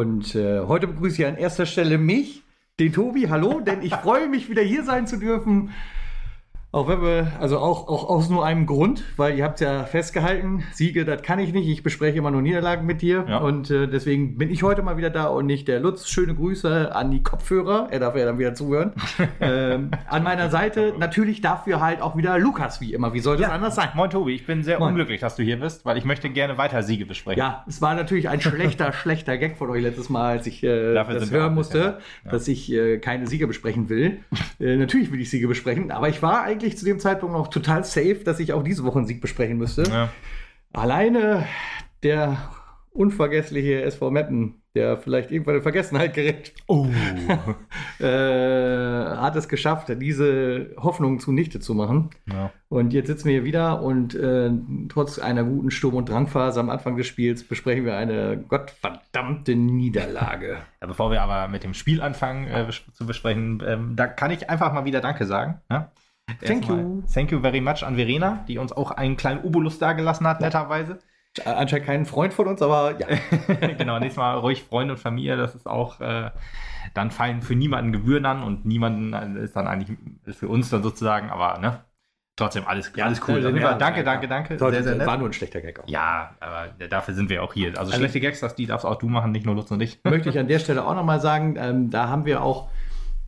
Und äh, heute begrüße ich an erster Stelle mich, den Tobi. Hallo, denn ich freue mich, wieder hier sein zu dürfen. Auch wenn wir, also auch, auch aus nur einem Grund, weil ihr habt ja festgehalten, Siege, das kann ich nicht. Ich bespreche immer nur Niederlagen mit dir. Ja. Und äh, deswegen bin ich heute mal wieder da und nicht der Lutz. Schöne Grüße an die Kopfhörer. Er darf ja dann wieder zuhören. ähm, an meiner Seite natürlich dafür halt auch wieder Lukas, wie immer. Wie soll das anders sein? Moin Tobi, ich bin sehr Moin. unglücklich, dass du hier bist, weil ich möchte gerne weiter Siege besprechen. Ja, es war natürlich ein schlechter, schlechter Gag von euch letztes Mal, als ich äh, das hören musste, ja. dass ich äh, keine Sieger besprechen will. äh, natürlich will ich Siege besprechen, aber ich war eigentlich zu dem Zeitpunkt noch total safe, dass ich auch diese Woche einen Sieg besprechen müsste. Ja. Alleine der unvergessliche SV Meppen, der vielleicht irgendwann in Vergessenheit gerät, Oh. äh, hat es geschafft, diese Hoffnung zunichte zu machen. ja. Und jetzt sitzen wir hier wieder und äh, trotz einer guten Sturm- und Drangphase am Anfang des Spiels besprechen wir eine gottverdammte Niederlage. Ja, bevor wir aber mit dem Spiel anfangen äh, zu besprechen, ähm, da kann ich einfach mal wieder Danke sagen. Ja? Thank Erstmal you. Thank you very much an Verena, die uns auch einen kleinen Obolus dagelassen hat, netterweise. Anscheinend kein Freund von uns, aber ja. genau, nächstes Mal ruhig Freunde und Familie, das ist auch, äh, dann fallen für niemanden Gebühren an und niemanden äh, ist dann eigentlich für uns dann sozusagen, aber ne, trotzdem alles, alles cool. äh, jeden Fall ja, danke, ja. danke, danke. Toll, Sehr, sehr nett. war nur ein schlechter Gag. Auch. Ja, aber dafür sind wir auch hier. Also Also- schlechte Gags, das, die darfst auch du machen, nicht nur Lutz und ich. Möchte ich an der Stelle auch nochmal sagen, ähm, da haben wir auch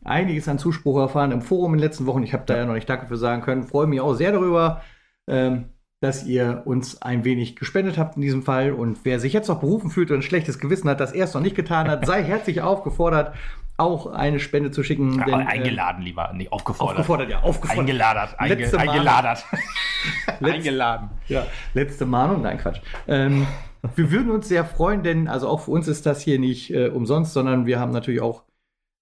einiges an Zuspruch erfahren im Forum in den letzten Wochen. Ich habe da ja noch nicht Danke für sagen können. Freue mich auch sehr darüber, ähm, dass ihr uns ein wenig gespendet habt in diesem Fall. Und wer sich jetzt noch berufen fühlt und ein schlechtes Gewissen hat, das er es noch nicht getan hat, sei herzlich aufgefordert, auch eine Spende zu schicken. Ja, denn, äh, eingeladen lieber, nicht aufgefordert. Aufgefordert, ja, aufgefordert. Eingeladert, einge, Letzte eingeladert. Letz- Eingeladen. Ja, letzte Mahnung, nein, Quatsch. Ähm, wir würden uns sehr freuen, denn also auch für uns ist das hier nicht äh, umsonst, sondern wir haben natürlich auch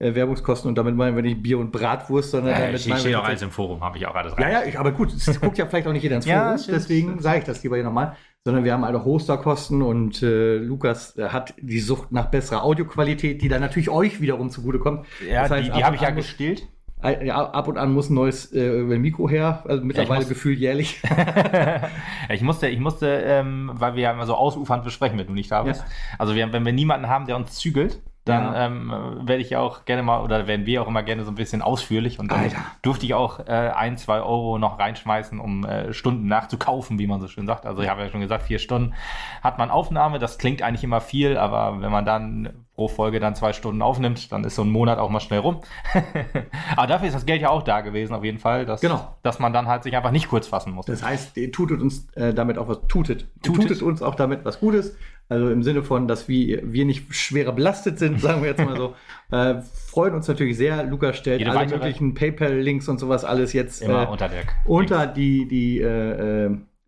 äh, Werbungskosten und damit meinen wir nicht Bier und Bratwurst, sondern Ja, damit ich wir auch alles im Forum, habe ich auch alles ja, ja, ich, aber gut, es guckt ja vielleicht auch nicht jeder ins Ja, Forum, stimmt, deswegen sage ich das lieber hier nochmal. Sondern wir haben alle Hosterkosten und äh, Lukas äh, hat die Sucht nach besserer Audioqualität, die dann natürlich euch wiederum zugutekommt. Ja, Das heißt, die, die habe ich ja gestillt. Äh, ja, ab und an muss ein neues äh, Mikro her, also mittlerweile muss- gefühlt jährlich. Ja, ich musste, ich musste, ähm, weil wir ja immer so ausufernd besprechen, wenn du nicht da bist. Ja. Also wir, wenn wir niemanden haben, der uns zügelt, dann Ja. ähm, werde ich auch gerne mal, oder werden wir auch immer gerne so ein bisschen ausführlich und dann Alter. durfte ich auch äh, ein, zwei Euro noch reinschmeißen, um äh, Stunden nachzukaufen, wie man so schön sagt. Also ich habe ja schon gesagt, vier Stunden hat man Aufnahme, das klingt eigentlich immer viel, aber wenn man dann pro Folge dann zwei Stunden aufnimmt, dann ist so ein Monat auch mal schnell rum. aber dafür ist das Geld ja auch da gewesen, auf jeden Fall, dass, Genau. dass man dann halt sich einfach nicht kurz fassen muss. Das heißt, ihr tutet uns äh, damit auch was, tutet. Tutet. tutet uns auch damit was Gutes. Also im Sinne von, dass wir, wir nicht schwerer belastet sind, sagen wir jetzt mal so. Äh, freuen uns natürlich sehr. Lukas stellt Jede alle möglichen PayPal-Links und sowas alles jetzt äh, unter unter die, die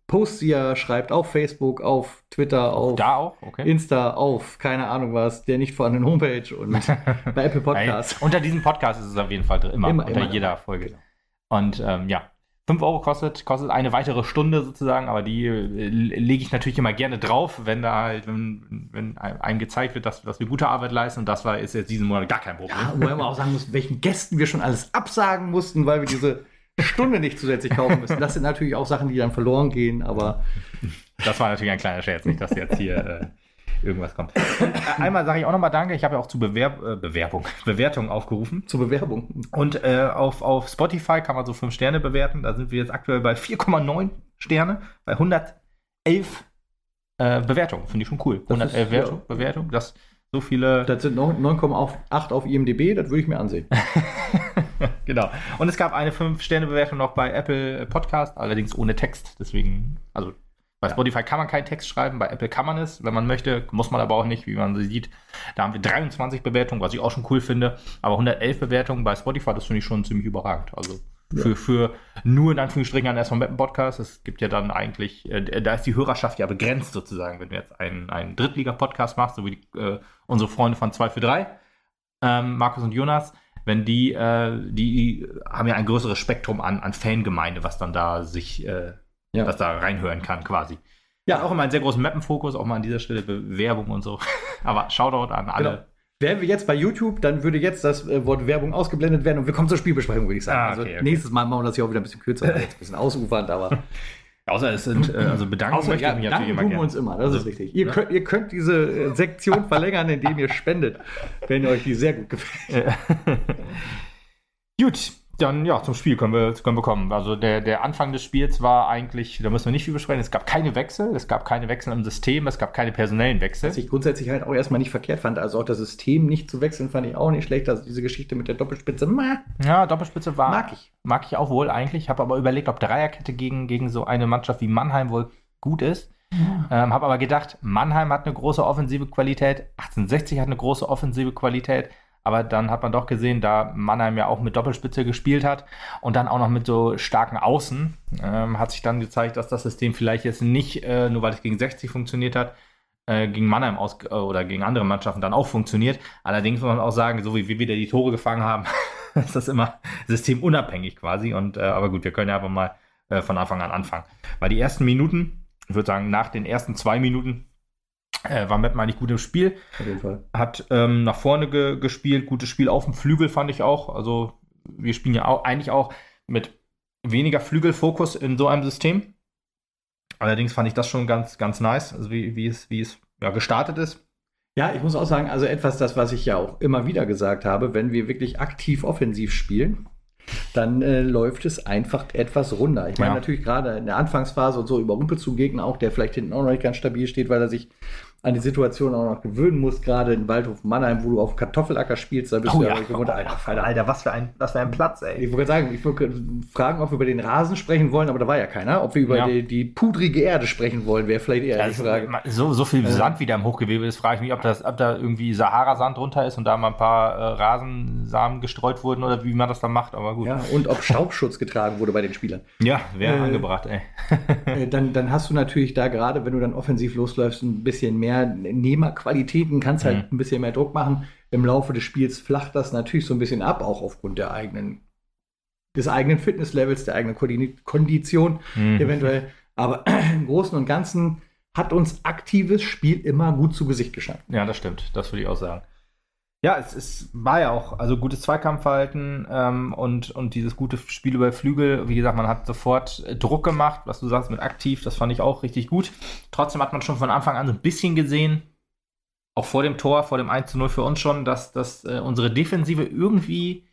Posts, die er schreibt, auf Facebook, auf Twitter, auf? Okay. Insta, auf keine Ahnung was, der nicht vorhandenen Homepage und bei Apple Podcasts. Nein, unter diesem Podcast ist es auf jeden Fall drin, immer, Immer, unter immer, jeder. Folge. Genau. Und ähm, ja, 5 Euro kostet, kostet eine weitere Stunde sozusagen, aber die äh, lege ich natürlich immer gerne drauf, wenn da halt, wenn, wenn einem gezeigt wird, dass, dass wir gute Arbeit leisten und das war ist jetzt diesen Monat gar kein Problem. Ja, wobei man auch sagen muss, welchen Gästen wir schon alles absagen mussten, weil wir diese Stunde nicht zusätzlich kaufen müssen. Das sind natürlich auch Sachen, die dann verloren gehen, aber Das war natürlich ein kleiner Scherz, nicht, dass jetzt hier äh, irgendwas kommt. Äh, einmal sage ich auch nochmal Danke, ich habe ja auch zu Bewerb äh, Bewerbung, Bewertung aufgerufen. zur Bewerbung. Und äh, auf, auf Spotify kann man so 5 Sterne bewerten. Da sind wir jetzt aktuell bei 4,9 Sterne, bei 111 äh, Bewertungen. Finde ich schon cool. Das 111 ist, Wertung, Bewertung, das so viele. Das sind noch 9,8 auf IMDb, das würde ich mir ansehen. genau. Und es gab eine 5-Sterne-Bewertung noch bei Apple Podcast, allerdings ohne Text. Deswegen, also bei Spotify kann man keinen Text schreiben, bei Apple kann man es, wenn man möchte, muss man aber auch nicht, wie man sie sieht. Da haben wir 23 Bewertungen, was ich auch schon cool finde, aber 111 Bewertungen bei Spotify, das finde ich schon ziemlich überragend. Also für, für nur in Anführungsstrichen einen erstmal Mappen Podcast. Es gibt ja dann eigentlich, äh, da ist die Hörerschaft ja begrenzt sozusagen, wenn du jetzt einen, einen Drittliga-Podcast machst, so wie die, äh, unsere Freunde von 2 für 3, ähm, Markus und Jonas, wenn die, äh, die haben ja ein größeres Spektrum an, an Fangemeinde, was dann da sich, äh, Ja. was da reinhören kann quasi. Ja. Auch immer einen sehr großen Mappenfokus, auch mal an dieser Stelle Bewerbung und so. Aber Shoutout an alle. Genau. Wären wir jetzt bei YouTube, dann würde jetzt das äh, Wort Werbung ausgeblendet werden und wir kommen zur Spielbesprechung, würde ich sagen. Ah, also okay, okay. nächstes Mal machen wir das hier auch wieder ein bisschen kürzer, jetzt ein bisschen ausufernd, aber Außer es sind, äh, also bedanken Außer, möchte ja, ich mich natürlich immer tun wir gerne. uns immer, das ist Also, richtig. Ihr, ne? könnt, ihr könnt diese äh, Sektion verlängern, indem ihr spendet, wenn euch die sehr gut gefällt. Äh, Gut, dann ja, zum Spiel können wir, können wir kommen. Also der, der Anfang des Spiels war eigentlich, da müssen wir nicht viel besprechen, es gab keine Wechsel, es gab keine Wechsel im System, es gab keine personellen Wechsel. Was ich grundsätzlich halt auch erstmal nicht verkehrt fand. Also auch das System nicht zu wechseln, fand ich auch nicht schlecht. Also diese Geschichte mit der Doppelspitze, ma, Ja, Doppelspitze war. mag ich. Mag ich auch wohl eigentlich. Habe aber überlegt, ob Dreierkette gegen, gegen so eine Mannschaft wie Mannheim wohl gut ist. Ähm, habe aber gedacht, Mannheim hat eine große offensive Qualität, 1860 hat eine große offensive Qualität. Aber dann hat man doch gesehen, da Mannheim ja auch mit Doppelspitze gespielt hat und dann auch noch mit so starken Außen, ähm, hat sich dann gezeigt, dass das System vielleicht jetzt nicht, äh, nur weil es gegen 60 funktioniert hat, äh, gegen Mannheim aus äh, oder gegen andere Mannschaften dann auch funktioniert. Allerdings muss man auch sagen, so wie wir wieder die Tore gefangen haben, ist das immer systemunabhängig quasi. Und äh, aber gut, wir können ja einfach mal äh, von Anfang an anfangen. Weil die ersten Minuten, ich würde sagen, nach den ersten zwei Minuten äh, war Meppen eigentlich gut im Spiel. Auf jeden Fall. Hat ähm, nach vorne ge gespielt, gutes Spiel auf dem Flügel fand ich auch. Also wir spielen ja auch, eigentlich auch mit weniger Flügelfokus in so einem System. Allerdings fand ich das schon ganz, ganz nice, also wie, wie es, wie es ja, gestartet ist. Ja, ich muss auch sagen, also etwas, das, was ich ja auch immer wieder gesagt habe, wenn wir wirklich aktiv offensiv spielen, dann äh, läuft es einfach etwas runder. Ich meine, Ja. natürlich gerade in der Anfangsphase und so überrumpelst du Gegner auch, der vielleicht hinten auch noch nicht ganz stabil steht, weil er sich an die Situation auch noch gewöhnen muss, gerade in Waldhof Mannheim, wo du auf Kartoffelacker spielst, da bist du ja, gewohnt, Alter, Alter. was für ein, was für ein Platz, ey. Ich wollte gerade sagen, ich wollte fragen, ob wir über den Rasen sprechen wollen, aber da war ja keiner. Ob wir über Ja. die, die pudrige Erde sprechen wollen, wäre vielleicht eher die Also, Frage. so, so viel. Sand wie da im Hochgewebe ist, frage ich mich, ob, das, ob da irgendwie Sahara-Sand drunter ist und da mal ein paar äh, Rasensamen gestreut wurden oder wie man das dann macht, aber gut. Ja, und ob Staubschutz getragen wurde bei den Spielern. Ja, wäre Äh, angebracht, ey. Äh, dann, dann hast du natürlich da gerade, wenn du dann offensiv losläufst, ein bisschen mehr Nehmerqualitäten, kannst halt Mhm. ein bisschen mehr Druck machen. Im Laufe des Spiels flacht das natürlich so ein bisschen ab, auch aufgrund der eigenen, des eigenen Fitnesslevels, der eigenen Kondi- Kondition Mhm. eventuell. Aber im Großen und Ganzen hat uns aktives Spiel immer gut zu Gesicht gestanden. Ja, das stimmt. Das würde ich auch sagen. Ja, es, es war ja auch, also gutes Zweikampfverhalten ähm, und, und dieses gute Spiel über Flügel. Wie gesagt, man hat sofort äh, Druck gemacht, was du sagst mit aktiv, das fand ich auch richtig gut. Trotzdem hat man schon von Anfang an so ein bisschen gesehen, auch vor dem Tor, vor dem 1 zu 0 für uns schon, dass, dass äh, unsere Defensive irgendwie,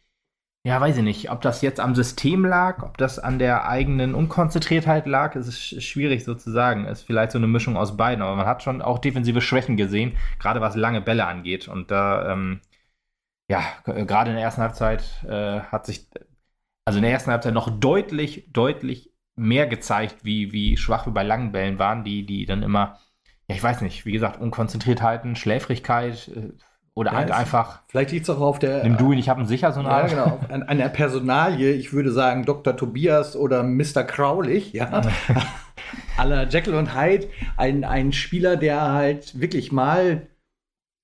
ja, weiß ich nicht, ob das jetzt am System lag, ob das an der eigenen Unkonzentriertheit lag, ist sch- schwierig so zu sagen. Es ist vielleicht so eine Mischung aus beiden, aber man hat schon auch defensive Schwächen gesehen, gerade was lange Bälle angeht. Und da, ähm, ja, gerade in der ersten Halbzeit äh, hat sich, also in der ersten Halbzeit noch deutlich, deutlich mehr gezeigt, wie, wie schwach wir bei langen Bällen waren, die, die dann immer, ja, ich weiß nicht, wie gesagt, Unkonzentriertheiten, Schläfrigkeit äh, oder Ja, halt einfach, Vielleicht liegt es auch auf der. nimm du ihn, ich hab ihn sicher, so eine Ja, Art. genau. An, der Personalie, ich würde sagen Dr. Tobias oder Mr. Crowley, ja. aller Jekyll und Hyde, ein, ein Spieler, der halt wirklich mal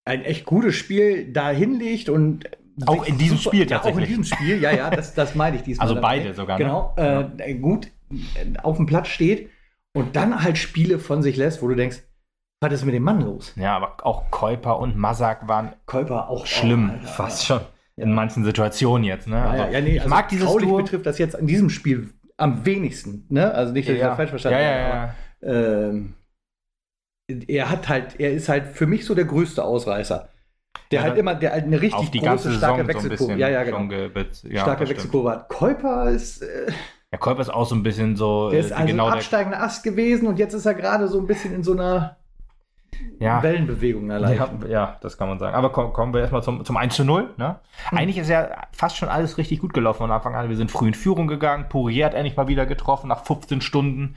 ein echt gutes Spiel da hinlegt und Auch in diesem Spiel ja, auch in tatsächlich. diesem Spiel, ja, ja, das, das meine ich diesmal. Also dabei. beide sogar, ne? Genau, äh, gut äh, auf dem Platz steht und dann halt Spiele von sich lässt, wo du denkst, was ist mit dem Mann los? Ja, aber auch Käuper und Masak waren Käufer auch schlimm, oh, Alter, fast ja. schon. In manchen Situationen jetzt, ne? Ja, Aber ja, ja, nee, ich also mag dieses Kraulich Duo. betrifft das jetzt in diesem Spiel am wenigsten. Ne? Also nicht, dass ich ja, das falsch verstanden ja, habe. ja, ja. ähm, er hat halt, er ist halt für mich so der größte Ausreißer. Der Ja, halt immer, der halt eine richtig große, Saison starke so Wechselkurve. bisschen ja, ja, genau. ja, starke. Wechselkurve hat. Käuper ist, äh, Ja, Käuper ist auch so ein bisschen so der äh, ist also genau ein der, absteigender Ast gewesen und jetzt ist er gerade so ein bisschen in so einer ja, Wellenbewegung ja, erleichtert. ja, das kann man sagen. Aber komm, kommen wir erstmal zum, zum 1 zu 0. Ne? Hm. Eigentlich ist ja fast schon alles richtig gut gelaufen von Anfang an. Wir sind früh in Führung gegangen. Poirier hat endlich mal wieder getroffen nach 15 Stunden,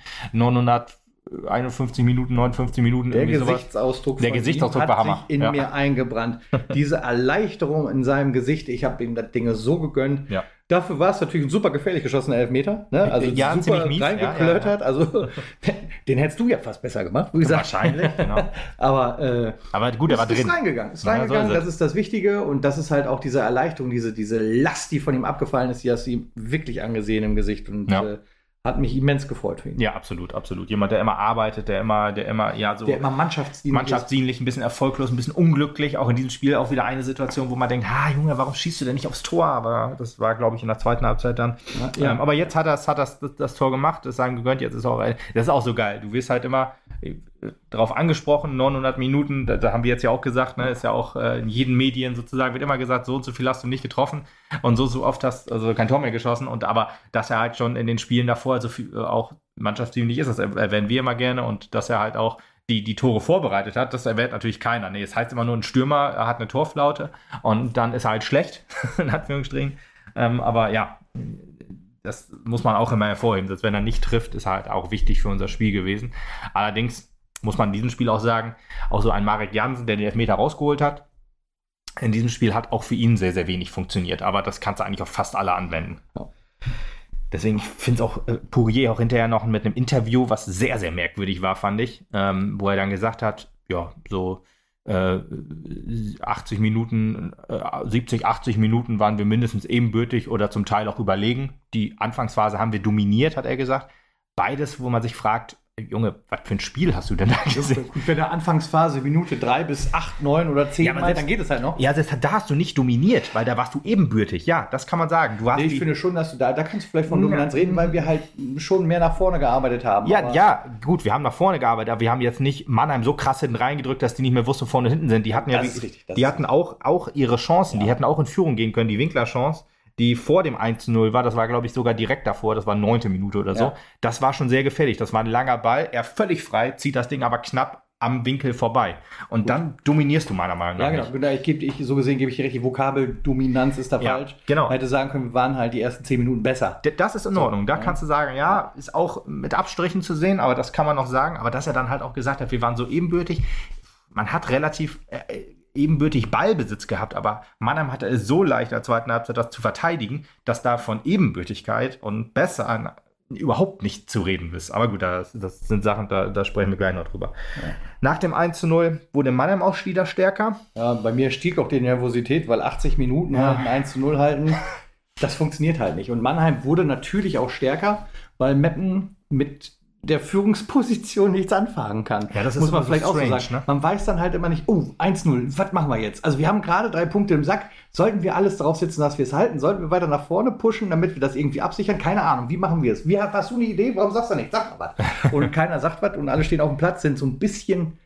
951 Minuten, 59 Minuten. Der. Gesichtsausdruck, Der Gesichtsausdruck hat Hammer. sich in Ja. mir eingebrannt. Diese Erleichterung in seinem Gesicht, ich habe ihm das Ding so gegönnt. Ja. Dafür war es natürlich ein super gefährlich geschossener Elfmeter. Ne? Also Ja, super ziemlich mies. reingeklötert. Also den hättest du ja fast besser gemacht, wie gesagt. Wahrscheinlich, genau. Aber äh, Aber gut, er war ist drin. reingegangen. Ist Ja, so reingegangen, ist das ist das Wichtige. Und das ist halt auch diese Erleichterung, diese, diese Last, die von ihm abgefallen ist, die hast du ihm wirklich angesehen im Gesicht. Und Ja. äh, hat mich immens gefreut für ihn. Ja, absolut, absolut. Jemand, der immer arbeitet, der immer, der immer, ja, so. Der immer mannschaftsdienlich, mannschaftsdienlich ein bisschen erfolglos, ein bisschen unglücklich. Auch in diesem Spiel auch wieder eine Situation, wo man denkt, ha, Junge, warum schießt du denn nicht aufs Tor? Aber das war, glaube ich, in der zweiten Halbzeit dann. Ja, ja. Ähm, aber jetzt hat er hat das, das, das, Tor gemacht, das sagen gegönnt, jetzt ist auch, das ist auch so geil. Du wirst halt immer darauf angesprochen, 900 Minuten, da, da, haben wir jetzt ja auch gesagt, ne, ist ja auch äh, in jeden Medien sozusagen, wird immer gesagt, so und so viel hast du nicht getroffen und so, so oft hast also kein Tor mehr geschossen und aber, dass er halt schon in den Spielen davor, also viel, äh, auch mannschaftsdienlich ist, das erwähnen wir immer gerne und dass er halt auch die, die Tore vorbereitet hat, das erwähnt natürlich keiner. Nee, es heißt immer nur, ein Stürmer er hat eine Torflaute und dann ist er halt schlecht, in Anführungsstrichen. Ähm, aber ja, das muss man auch immer hervorheben. Dass wenn er nicht trifft, ist halt auch wichtig für unser Spiel gewesen. Allerdings muss man in diesem Spiel auch sagen, auch so ein Marek Jansen, der den Elfmeter rausgeholt hat, in diesem Spiel hat auch für ihn sehr, sehr wenig funktioniert. Aber das kannst du eigentlich auf fast alle anwenden. Ja. Deswegen, ich finde es auch, äh, Pourier auch hinterher noch mit einem Interview, was sehr, sehr merkwürdig war, fand ich, ähm, wo er dann gesagt hat, ja, so äh, 80 Minuten, äh, 70, 80 Minuten waren wir mindestens ebenbürtig oder zum Teil auch überlegen. Die Anfangsphase haben wir dominiert, hat er gesagt. Beides, wo man sich fragt, Junge, was für ein Spiel hast du denn da gesehen? Gut, wenn der Anfangsphase Minute drei bis acht, neun oder zehn ja, Mal, dann geht es halt noch. Ja, das, da hast du nicht dominiert, weil da warst du ebenbürtig. Ja, das kann man sagen. Du hast nee, ich finde schon, dass du da, da kannst du vielleicht von Dominanz reden, weil wir halt schon mehr nach vorne gearbeitet haben. Ja, ja, gut, wir haben nach vorne gearbeitet, aber wir haben jetzt nicht Mannheim so krass hinten reingedrückt, dass die nicht mehr wussten, wo vorne und hinten sind. Die hatten ja, wie, richtig, die hatten auch, auch ihre Chancen, ja. die hätten auch in Führung gehen können, die Winkler-Chance die vor dem 1-0 war, das war, glaube ich, sogar direkt davor, das war neunte Minute oder so. Ja. Das war schon sehr gefährlich. Das war ein langer Ball, er völlig frei, zieht das Ding aber knapp am Winkel vorbei. Und Gut. dann dominierst du meiner Meinung nach. Ja, genau. Ich geb, ich, so gesehen gebe ich dir recht, die Vokabeldominanz ist da ja, falsch. Genau. Man hätte sagen können, wir waren halt die ersten zehn Minuten besser. Das ist in Ordnung. Da ja. kannst du sagen, ja, ist auch mit Abstrichen zu sehen, aber das kann man noch sagen. Aber dass er dann halt auch gesagt hat, wir waren so ebenbürtig. Man hat relativ äh, ebenbürtig Ballbesitz gehabt, aber Mannheim hatte es so leicht in der zweiten Halbzeit, das zu verteidigen, dass da von Ebenbürtigkeit und besser überhaupt nicht zu reden ist. Aber gut, das, das sind Sachen, da, da, sprechen wir gleich noch drüber. Ja. Nach dem 1 zu 0 wurde Mannheim auch wieder stärker. Ja, bei mir stieg auch die Nervosität, weil 80 Minuten ja. halt ein 1 zu 0 halten, das funktioniert halt nicht. Und Mannheim wurde natürlich auch stärker, weil Meppen mit der Führungsposition nichts anfangen kann. Ja, das ist muss man vielleicht so strange, auch so sagen. Ne? Man weiß dann halt immer nicht, oh, 1-0, was machen wir jetzt? Also wir haben gerade drei Punkte im Sack. Sollten wir alles darauf setzen, dass wir es halten? Sollten wir weiter nach vorne pushen, damit wir das irgendwie absichern? Keine Ahnung. Wie machen wir es? Wie, hast du eine Idee? Warum sagst du nicht? Sag mal was. und keiner sagt was und alle stehen auf dem Platz, sind so ein bisschen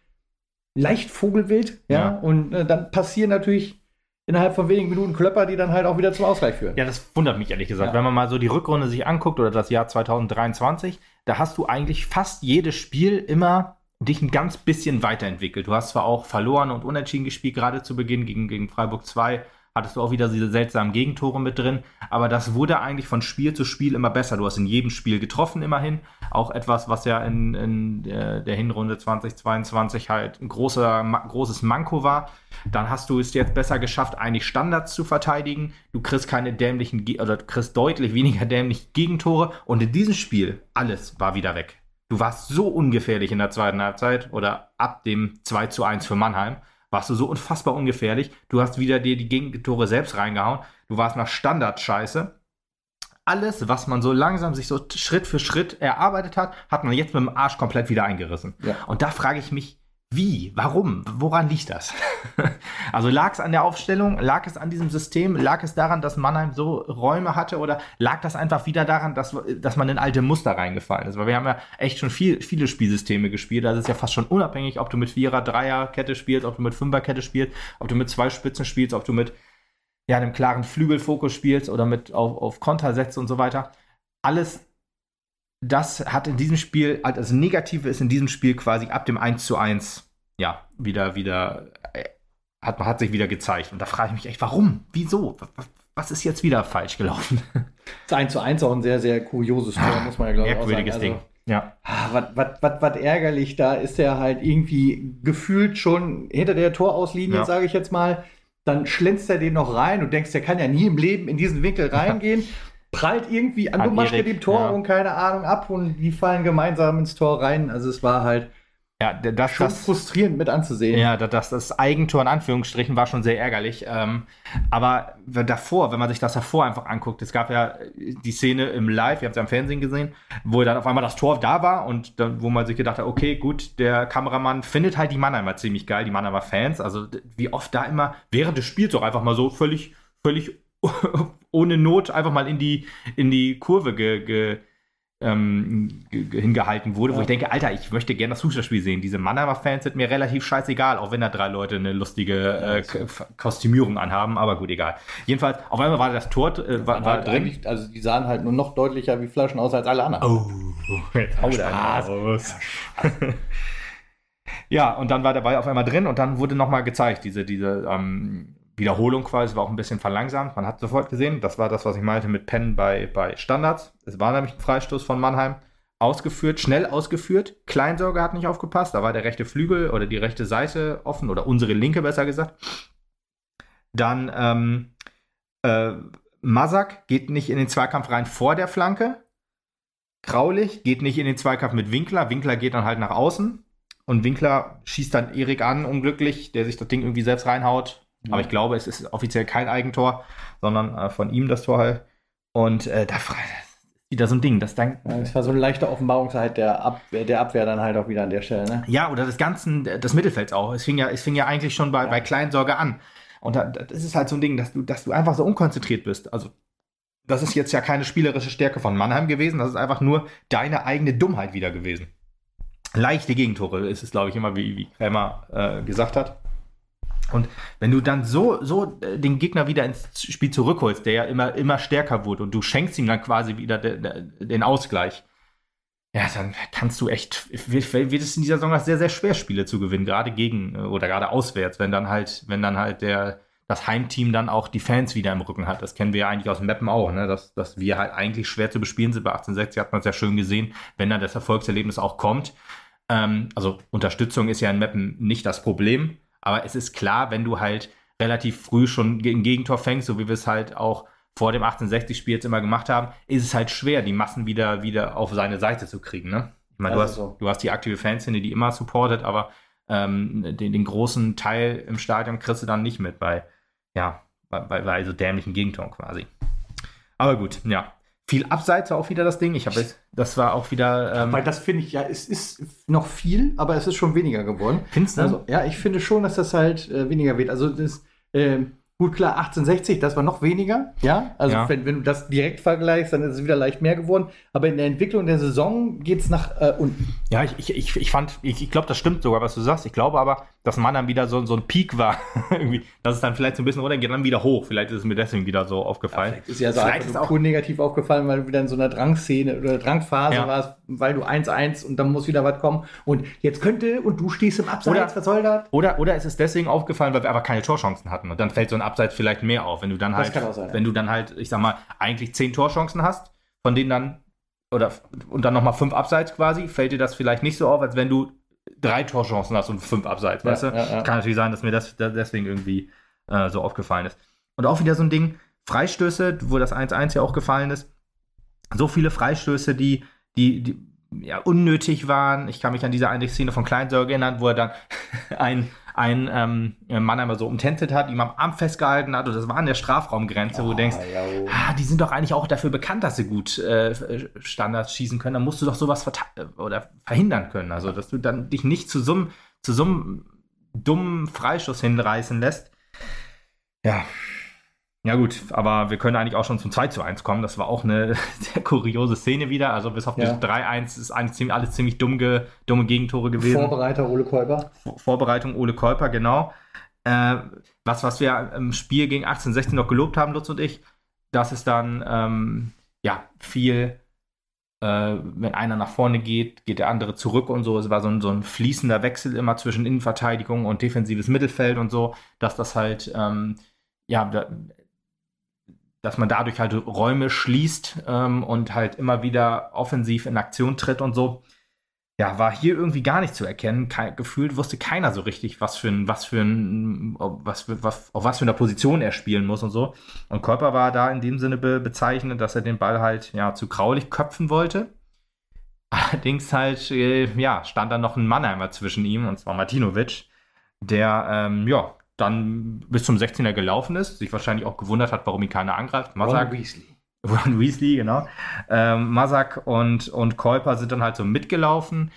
leicht vogelwild. Ja. ja. Und äh, dann passieren natürlich innerhalb von wenigen Minuten Klöpper, die dann halt auch wieder zum Ausgleich führen. Ja, das wundert mich ehrlich gesagt. Ja. Wenn man mal so die Rückrunde sich anguckt oder das Jahr 2023, da hast du eigentlich fast jedes Spiel immer dich ein ganz bisschen weiterentwickelt. Du hast zwar auch verloren und unentschieden gespielt, gerade zu Beginn gegen, gegen Freiburg 2, hattest du auch wieder diese seltsamen Gegentore mit drin. Aber das wurde eigentlich von Spiel zu Spiel immer besser. Du hast in jedem Spiel getroffen, immerhin. Auch etwas, was ja in, in der, Hinrunde 2022 halt ein großer, großes Manko war. Dann hast du es jetzt besser geschafft, eigentlich Standards zu verteidigen. Du kriegst keine dämlichen, oder du kriegst deutlich weniger dämliche Gegentore. Und in diesem Spiel, alles war wieder weg. Du warst so ungefährlich in der zweiten Halbzeit oder ab dem 2 zu 1 für Mannheim warst du so unfassbar ungefährlich. Du hast wieder dir die Gegentore selbst reingehauen. Du warst nach Standard scheiße. Alles, was man so langsam sich so Schritt für Schritt erarbeitet hat, hat man jetzt mit dem Arsch komplett wieder eingerissen. Ja. Und da frage ich mich, wie? Warum? Woran liegt das? also lag es an der Aufstellung? Lag es an diesem System? Lag es daran, dass Mannheim so Räume hatte? Oder lag das einfach wieder daran, dass, dass man in alte Muster reingefallen ist? Weil wir haben ja echt schon viel, viele Spielsysteme gespielt. Das ist ja fast schon unabhängig, ob du mit Vierer-, Dreier-Kette spielst, ob du mit Fünfer-Kette spielst, ob du mit zwei Spitzen spielst, ob du mit ja, einem klaren Flügelfokus spielst oder mit auf, auf Konter setzt und so weiter. Alles das hat in diesem Spiel, also Negative ist in diesem Spiel quasi ab dem 1 zu 1, ja, wieder, wieder, äh, hat, hat sich wieder gezeigt. Und da frage ich mich echt, warum? Wieso? Was ist jetzt wieder falsch gelaufen? Das 1 zu 1 auch ein sehr, sehr kurioses Tor, muss man ja glaube ich auch sagen. Also, Ding. Ja. Ah, was ärgerlich da ist, er halt irgendwie gefühlt schon hinter der Torauslinie, ja. sage ich jetzt mal. Dann schlänzt er den noch rein. Du denkst, der kann ja nie im Leben in diesen Winkel reingehen prallt irgendwie an, an Dumaschke dem Tor ja. und keine Ahnung ab und die fallen gemeinsam ins Tor rein. Also es war halt, Ja, das, Schon das, frustrierend mit anzusehen. Ja, das, das Eigentor in Anführungsstrichen war schon sehr ärgerlich. Ähm, aber davor, wenn man sich das davor einfach anguckt, es gab ja die Szene im Live, ihr habt es ja im Fernsehen gesehen, wo dann auf einmal das Tor da war und dann, wo man sich gedacht hat, okay, gut, der Kameramann findet halt die Mannheimer ziemlich geil, die Mannheimer Fans. Also wie oft da immer während des Spiels auch einfach mal so völlig, völlig ohne Not einfach mal in die, in die Kurve ge, ge ähm, hingehalten wurde, ja. wo ich denke, Alter, ich möchte gerne das Fußballspiel sehen. Diese Mannheimer-Fans sind mir relativ scheißegal, auch wenn da drei Leute eine lustige äh, Kostümierung anhaben, aber gut, egal. Jedenfalls, auf einmal war das Tor äh, war, war halt drin. Also die sahen halt nur noch deutlicher wie Flaschen aus als alle anderen. Oh, jetzt hau da raus. Ja, und dann war der Ball auf einmal drin und dann wurde nochmal gezeigt, diese, diese ähm, Wiederholung quasi, war auch ein bisschen verlangsamt. Man hat sofort gesehen, das war das, was ich meinte mit Penn bei, bei Standards. Es war nämlich ein Freistoß von Mannheim. Ausgeführt, schnell ausgeführt. Kleinsorge hat nicht aufgepasst, da war der rechte Flügel oder die rechte Seite offen oder unsere linke besser gesagt. Dann ähm, äh, Masak geht nicht in den Zweikampf rein vor der Flanke. Kraulich geht nicht in den Zweikampf mit Winkler. Winkler geht dann halt nach außen. Und Winkler schießt dann Erik an, unglücklich, der sich das Ding irgendwie selbst reinhaut. Aber ich glaube, es ist offiziell kein Eigentor, sondern äh, von ihm das Tor halt. Und äh, da ist wieder so ein Ding. Das, dann, ja, das war so eine leichte Offenbarungszeit der Abwehr, der Abwehr dann halt auch wieder an der Stelle. Ne? Ja, oder des ganzen, des Mittelfelds auch. Es fing ja, es fing ja eigentlich schon bei, ja. bei Kleinsorge an. Und da, das ist halt so ein Ding, dass du, dass du einfach so unkonzentriert bist. Also, das ist jetzt ja keine spielerische Stärke von Mannheim gewesen. Das ist einfach nur deine eigene Dummheit wieder gewesen. Leichte Gegentore ist es, glaube ich, immer, wie, wie Krämer äh, gesagt hat. Und wenn du dann so, so äh, den Gegner wieder ins Spiel zurückholst, der ja immer, immer stärker wurde, und du schenkst ihm dann quasi wieder de, de, den Ausgleich, ja, dann kannst du echt, wird, es in dieser Saison sehr, sehr schwer, Spiele zu gewinnen, gerade gegen äh, oder gerade auswärts, wenn dann halt, wenn dann halt der, das Heimteam dann auch die Fans wieder im Rücken hat. Das kennen wir ja eigentlich aus Mappen auch, ne? dass, dass wir halt eigentlich schwer zu bespielen sind. Bei 1860 hat man es ja schön gesehen, wenn dann das Erfolgserlebnis auch kommt. Ähm, also Unterstützung ist ja in Mappen nicht das Problem. Aber es ist klar, wenn du halt relativ früh schon ein Gegentor fängst, so wie wir es halt auch vor dem 1860-Spiel jetzt immer gemacht haben, ist es halt schwer, die Massen wieder, wieder auf seine Seite zu kriegen. Ne? Ich meine, du, hast, so. du hast die aktive Fanszene, die immer supportet, aber ähm, den, den, großen Teil im Stadion kriegst du dann nicht mit bei, ja, bei, bei, bei so dämlichen Gegentoren quasi. Aber gut, ja viel Abseits war auch wieder das Ding. Ich habe das war auch wieder. Ähm Weil das finde ich ja, es ist noch viel, aber es ist schon weniger geworden. Findest du? Also, ja, ich finde schon, dass das halt äh, weniger wird. Also das, äh, Gut, klar, 1860, das war noch weniger, ja. Also ja. Wenn, wenn, du das direkt vergleichst, dann ist es wieder leicht mehr geworden. Aber in der Entwicklung der Saison geht es nach äh, unten. Ja, ich, ich, ich fand, ich, ich glaube, das stimmt sogar, was du sagst. Ich glaube aber, dass man dann wieder so, so ein Peak war. irgendwie, dass es dann vielleicht so ein bisschen runtergeht, dann wieder hoch. Vielleicht ist es mir deswegen wieder so aufgefallen. Ja, vielleicht ist ja so vielleicht ist auch negativ aufgefallen, weil du wieder in so einer Drangszene oder Drangphase ja. warst, weil du 1-1 und dann muss wieder was kommen. Und jetzt könnte, und du stehst im Abseits, oder, was soll das? Oder, oder ist es deswegen aufgefallen, weil wir aber keine Torchancen hatten. Und dann fällt so ein Abseits vielleicht mehr auf, wenn du dann halt, sein, wenn ja. du dann halt, ich sag mal, eigentlich zehn Torchancen hast, von denen dann oder und dann nochmal fünf Abseits quasi, fällt dir das vielleicht nicht so auf, als wenn du drei Torchancen hast und fünf Abseits, ja, weißt du? Ja, Kann natürlich sein, dass mir das, deswegen irgendwie äh, so aufgefallen ist. Und auch wieder so ein Ding, Freistöße, wo das 1-1 ja auch gefallen ist, so viele Freistöße, die, die, die ja, unnötig waren. Ich kann mich an diese eine Szene von Kleinsorge erinnern, wo er dann ein ein ähm, Mann einmal so umtänzelt hat, ihm am Arm festgehalten hat und das war an der Strafraumgrenze, oh, wo du denkst, ja, ah, die sind doch eigentlich auch dafür bekannt, dass sie gut äh, Standards schießen können, dann musst du doch sowas oder verhindern können. Also, dass du dann dich nicht zu so einem, zu so einem dummen Freischuss hinreißen lässt. Ja, ja gut, aber wir können eigentlich auch schon zum 2 zu 1 kommen. Das war auch eine sehr kuriose Szene wieder. Also bis auf ja. 3-1 ist eigentlich alles ziemlich dumme, dumme Gegentore gewesen. Vorbereiter Ole Käuper. Vorbereitung Ole Käuper, genau. Äh, was, was wir im Spiel gegen 1816 noch gelobt haben, Lutz und ich, dass es dann ähm, ja viel, äh, wenn einer nach vorne geht, geht der andere zurück und so. Es war so ein, so ein fließender Wechsel immer zwischen Innenverteidigung und defensives Mittelfeld und so, dass das halt ähm, ja, da, dass man dadurch halt Räume schließt ähm, und halt immer wieder offensiv in Aktion tritt und so. Ja, war hier irgendwie gar nicht zu erkennen. Ke gefühlt wusste keiner so richtig, was für ein, was für ein, was, was, auf was für einer Position er spielen muss und so. Und Körper war da in dem Sinne be bezeichnet, dass er den Ball halt ja zu graulich köpfen wollte. Allerdings halt, äh, ja, stand dann noch ein Mannheimer zwischen ihm, und zwar Martinovic, der, ähm, ja, dann bis zum 16er gelaufen ist, sich wahrscheinlich auch gewundert hat, warum ihn keiner angreift. Masak, Ron Weasley. Ron Weasley, genau. Ähm, Masak und, und Kolper sind dann halt so mitgelaufen.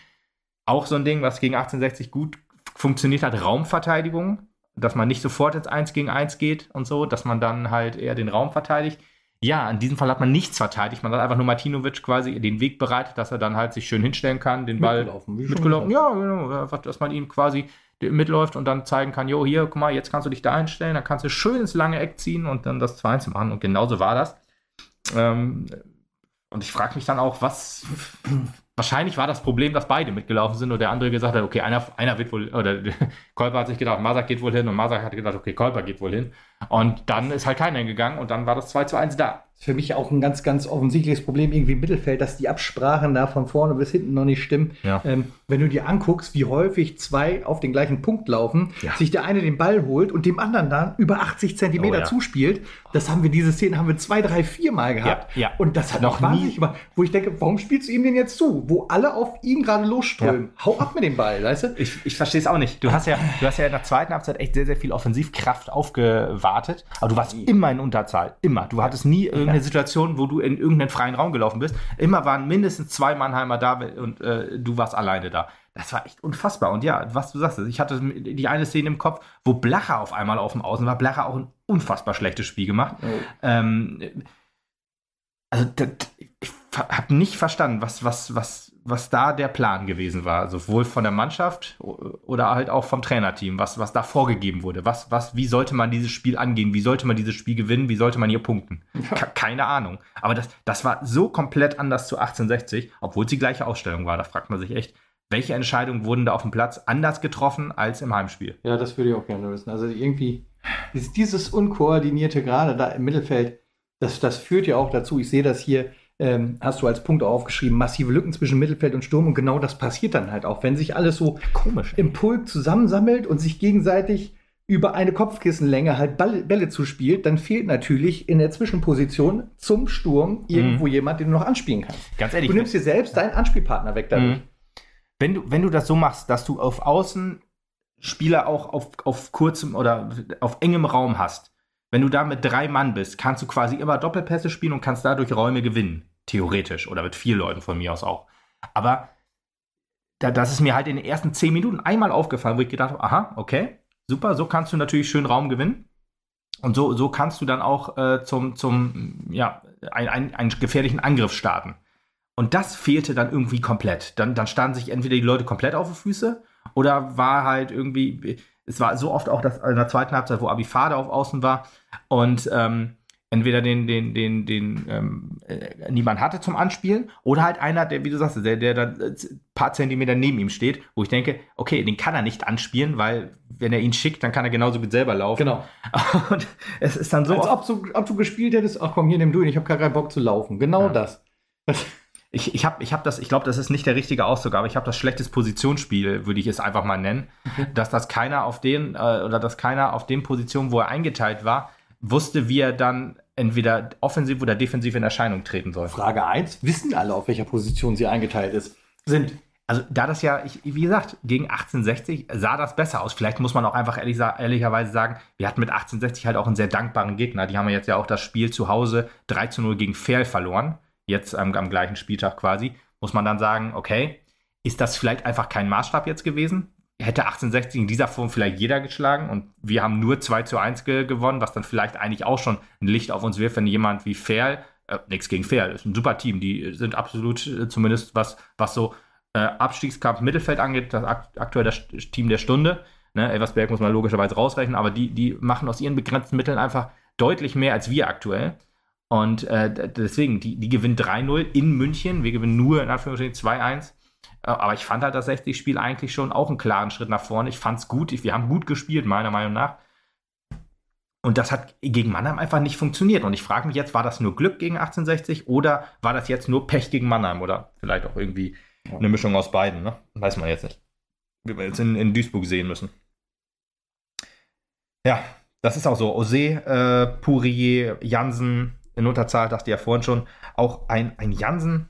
Auch so ein Ding, was gegen 1860 gut funktioniert hat, Raumverteidigung. Dass man nicht sofort ins 1 gegen 1 geht und so, dass man dann halt eher den Raum verteidigt. Ja, in diesem Fall hat man nichts verteidigt. Man hat einfach nur Martinovic quasi den Weg bereitet, dass er dann halt sich schön hinstellen kann, den Ball mitgelaufen. mitgelaufen. Ja, genau. Dass man ihm quasi mitläuft und dann zeigen kann, jo, hier, guck mal, jetzt kannst du dich da einstellen, dann kannst du schön ins lange Eck ziehen und dann das 2-1 machen. Und genauso war das. Ähm, und ich frage mich dann auch, was. Wahrscheinlich war das Problem, dass beide mitgelaufen sind und der andere gesagt hat, okay, einer, einer wird wohl, oder Kolper hat sich gedacht, Masak geht wohl hin und Masak hat gedacht, okay, Kolper geht wohl hin. Und dann ist halt keiner hingegangen und dann war das 2 zu 1 da für mich auch ein ganz, ganz offensichtliches Problem irgendwie im Mittelfeld, dass die Absprachen da von vorne bis hinten noch nicht stimmen. Ja. Ähm, wenn du dir anguckst, wie häufig zwei auf den gleichen Punkt laufen, ja. sich der eine den Ball holt und dem anderen dann über 80 Zentimeter oh, ja. zuspielt, das haben wir, diese Szene haben wir zwei, drei, vier Mal gehabt. Ja, Und das hat noch wahnsinnig gemacht, wo ich denke, warum spielst du ihm denn jetzt zu? Wo alle auf ihn gerade losströmen. Hau ab mit dem Ball, weißt du? Ich, ich verstehe es auch nicht. Du hast ja, du hast ja in der zweiten Halbzeit echt sehr, sehr viel Offensivkraft aufgewartet, aber du warst immer in Unterzahl. Immer. Du hattest nie irgendeine Situation, wo du in irgendeinen freien Raum gelaufen bist. Immer waren mindestens zwei Mannheimer da und äh, du warst alleine da. Das war echt unfassbar. Und ja, was du sagst, ich hatte die eine Szene im Kopf, wo Blacher auf einmal auf dem Außen war. Blacher auch ein unfassbar schlechtes Spiel gemacht. Oh. Ähm, also, das, ich habe nicht verstanden, was, was, was, was da der Plan gewesen war, sowohl von der Mannschaft oder halt auch vom Trainerteam, was, was da vorgegeben wurde. Was, was, wie sollte man dieses Spiel angehen? Wie sollte man dieses Spiel gewinnen? Wie sollte man hier punkten? Keine Ahnung. Aber das, das war so komplett anders zu 1860, obwohl es die gleiche Ausstellung war. Da fragt man sich echt, welche Entscheidungen wurden da auf dem Platz anders getroffen als im Heimspiel? Ja, das würde ich auch gerne wissen. Also irgendwie dieses Unkoordinierte gerade da im Mittelfeld, das, das führt ja auch dazu, ich sehe das hier, ähm, hast du als Punkt aufgeschrieben, massive Lücken zwischen Mittelfeld und Sturm und genau das passiert dann halt auch, wenn sich alles so komisch im Pulk zusammensammelt und sich gegenseitig über eine Kopfkissenlänge halt Ball, Bälle zuspielt, dann fehlt natürlich in der Zwischenposition zum Sturm irgendwo mhm. jemand, den du noch anspielen kannst. Ganz ehrlich. Du nimmst dir selbst deinen Anspielpartner weg dadurch. Mhm. Wenn du, wenn du das so machst, dass du auf Außen Spieler auch auf, auf kurzem oder auf engem Raum hast, wenn du da mit drei Mann bist, kannst du quasi immer Doppelpässe spielen und kannst dadurch Räume gewinnen. Theoretisch. Oder mit vier Leuten von mir aus auch. Aber da, das ist mir halt in den ersten zehn Minuten einmal aufgefallen, wo ich gedacht habe, aha, okay, super, so kannst du natürlich schön Raum gewinnen. Und so, so kannst du dann auch äh, zum, zum ja, ein, ein, einen gefährlichen Angriff starten. Und das fehlte dann irgendwie komplett. Dann, dann standen sich entweder die Leute komplett auf die Füße oder war halt irgendwie, es war so oft auch das in der zweiten Halbzeit, wo Abifade auf Außen war und ähm, entweder den, den, den, den ähm, äh, niemand hatte zum Anspielen oder halt einer, der, wie du sagst, der, der dann ein paar Zentimeter neben ihm steht, wo ich denke, okay, den kann er nicht anspielen, weil wenn er ihn schickt, dann kann er genauso gut selber laufen. Genau. Und es ist dann so. Als ob du, ob du gespielt hättest, ach komm, hier nimm du ihn, ich habe gar keinen Bock zu laufen. Genau ja. das. Ich, ich habe ich hab das, ich glaube, das ist nicht der richtige Ausdruck, aber ich habe das schlechtes Positionsspiel, würde ich es einfach mal nennen, okay. dass das keiner auf den äh, oder dass keiner auf den Positionen, wo er eingeteilt war, wusste, wie er dann entweder offensiv oder defensiv in Erscheinung treten soll. Frage 1, wissen alle, auf welcher Position sie eingeteilt ist? Sind. Also da das ja, ich, wie gesagt, gegen 1860 sah das besser aus. Vielleicht muss man auch einfach ehrlich, ehrlicherweise sagen, wir hatten mit 1860 halt auch einen sehr dankbaren Gegner. Die haben jetzt ja auch das Spiel zu Hause 3 zu 0 gegen Ferl verloren jetzt am, am gleichen Spieltag quasi, muss man dann sagen, okay, ist das vielleicht einfach kein Maßstab jetzt gewesen? Hätte 1860 in dieser Form vielleicht jeder geschlagen und wir haben nur 2 zu 1 ge gewonnen, was dann vielleicht eigentlich auch schon ein Licht auf uns wirft, wenn jemand wie Ferl, äh, nichts gegen Ferl, ist ein super Team, die sind absolut, äh, zumindest was, was so äh, Abstiegskampf Mittelfeld angeht, das akt aktuell das Team der Stunde. Ne, Elversberg muss man logischerweise rausrechnen, aber die, die machen aus ihren begrenzten Mitteln einfach deutlich mehr als wir aktuell. Und äh, deswegen, die, die gewinnen 3-0 in München. Wir gewinnen nur in Anführungsstrichen 2-1. Äh, aber ich fand halt das 60-Spiel eigentlich schon auch einen klaren Schritt nach vorne. Ich fand es gut. Wir haben gut gespielt, meiner Meinung nach. Und das hat gegen Mannheim einfach nicht funktioniert. Und ich frage mich jetzt, war das nur Glück gegen 1860 oder war das jetzt nur Pech gegen Mannheim oder vielleicht auch irgendwie eine Mischung aus beiden? Ne? Weiß man jetzt nicht. Wie wir jetzt in, in Duisburg sehen müssen. Ja, das ist auch so. Ose, äh, Pourier, Jansen, in Unterzahl, dachte ich ja vorhin schon, auch ein, ein Jansen,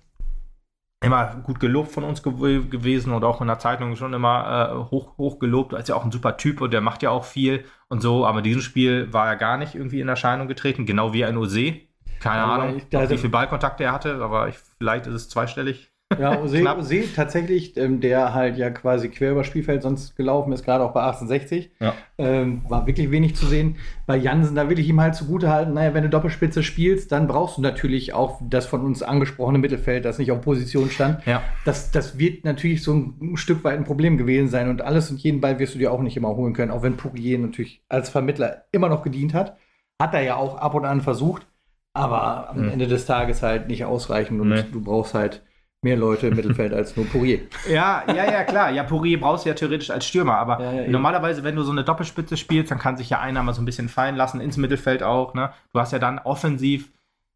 immer gut gelobt von uns gew gewesen und auch in der Zeitung schon immer äh, hoch, hoch gelobt. Er ist ja auch ein super Typ und der macht ja auch viel und so. Aber in diesem Spiel war er gar nicht irgendwie in Erscheinung getreten, genau wie ein Ose. Keine Aber Ahnung, ich- da- wie viel Ballkontakte er hatte, aber ich, vielleicht ist es zweistellig. Ja, Ose. Ose tatsächlich, ähm, der halt ja quasi quer über Spielfeld sonst gelaufen ist, gerade auch bei 1860, Ja. ähm, war wirklich wenig zu sehen. Bei Jansen, da will ich ihm halt zugute halten, naja, wenn du Doppelspitze spielst, dann brauchst du natürlich auch das von uns angesprochene Mittelfeld, das nicht auf Position stand. Ja. Das, das wird natürlich so ein Stück weit ein Problem gewesen sein und alles und jeden Ball wirst du dir auch nicht immer holen können, auch wenn Pourier natürlich als Vermittler immer noch gedient hat. Hat er ja auch ab und an versucht, aber am Mhm. Ende des Tages halt nicht ausreichend und Nee. du brauchst halt mehr Leute im Mittelfeld als nur Pourier. Ja, ja, ja, klar. Ja, Poirier brauchst du ja theoretisch als Stürmer, aber Ja, ja, normalerweise, wenn du so eine Doppelspitze spielst, dann kann sich ja einer mal so ein bisschen fallen lassen, ins Mittelfeld auch. Ne? Du hast ja dann offensiv,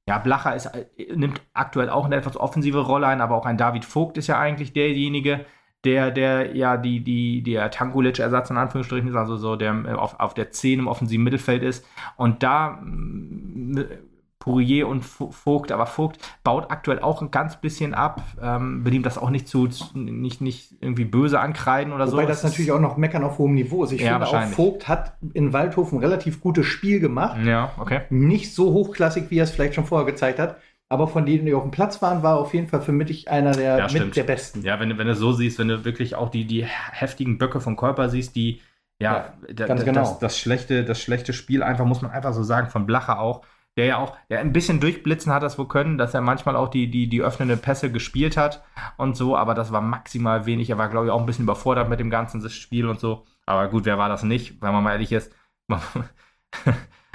ja, Blacher ist, äh, nimmt aktuell auch eine etwas offensive Rolle ein, aber auch ein David Vogt ist ja eigentlich derjenige, der, der ja die, die, der Tankulic-Ersatz in Anführungsstrichen ist, also so der äh, auf, auf der 10 im offensiven Mittelfeld ist. Und da mm, Pourier und Vo- Vogt, aber Vogt baut aktuell auch ein ganz bisschen ab, ähm, will ihm das auch nicht zu, zu- nicht, nicht irgendwie böse ankreiden oder so. Wobei das natürlich auch noch meckern auf hohem Niveau ist. Ich Ja, finde auch. Vogt hat in Waldhof ein relativ gutes Spiel gemacht. Ja, okay. Nicht so hochklassig, wie er es vielleicht schon vorher gezeigt hat. Aber von denen, die auf dem Platz waren, war auf jeden Fall für mich einer der, Ja, mit stimmt. der besten. Ja, wenn, du- wenn du so siehst, wenn du wirklich auch die, die heftigen Böcke vom Körper siehst, die, ja, da- ganz genau. das, das, schlechte, das schlechte Spiel einfach, muss man einfach so sagen, von Blacher auch, der ja auch, der ein bisschen durchblitzen hat das wohl können, dass er manchmal auch die, die, die öffnenden Pässe gespielt hat und so, aber das war maximal wenig. Er war, glaube ich, auch ein bisschen überfordert mit dem ganzen Spiel und so. Aber gut, wer war das nicht, wenn man mal ehrlich ist?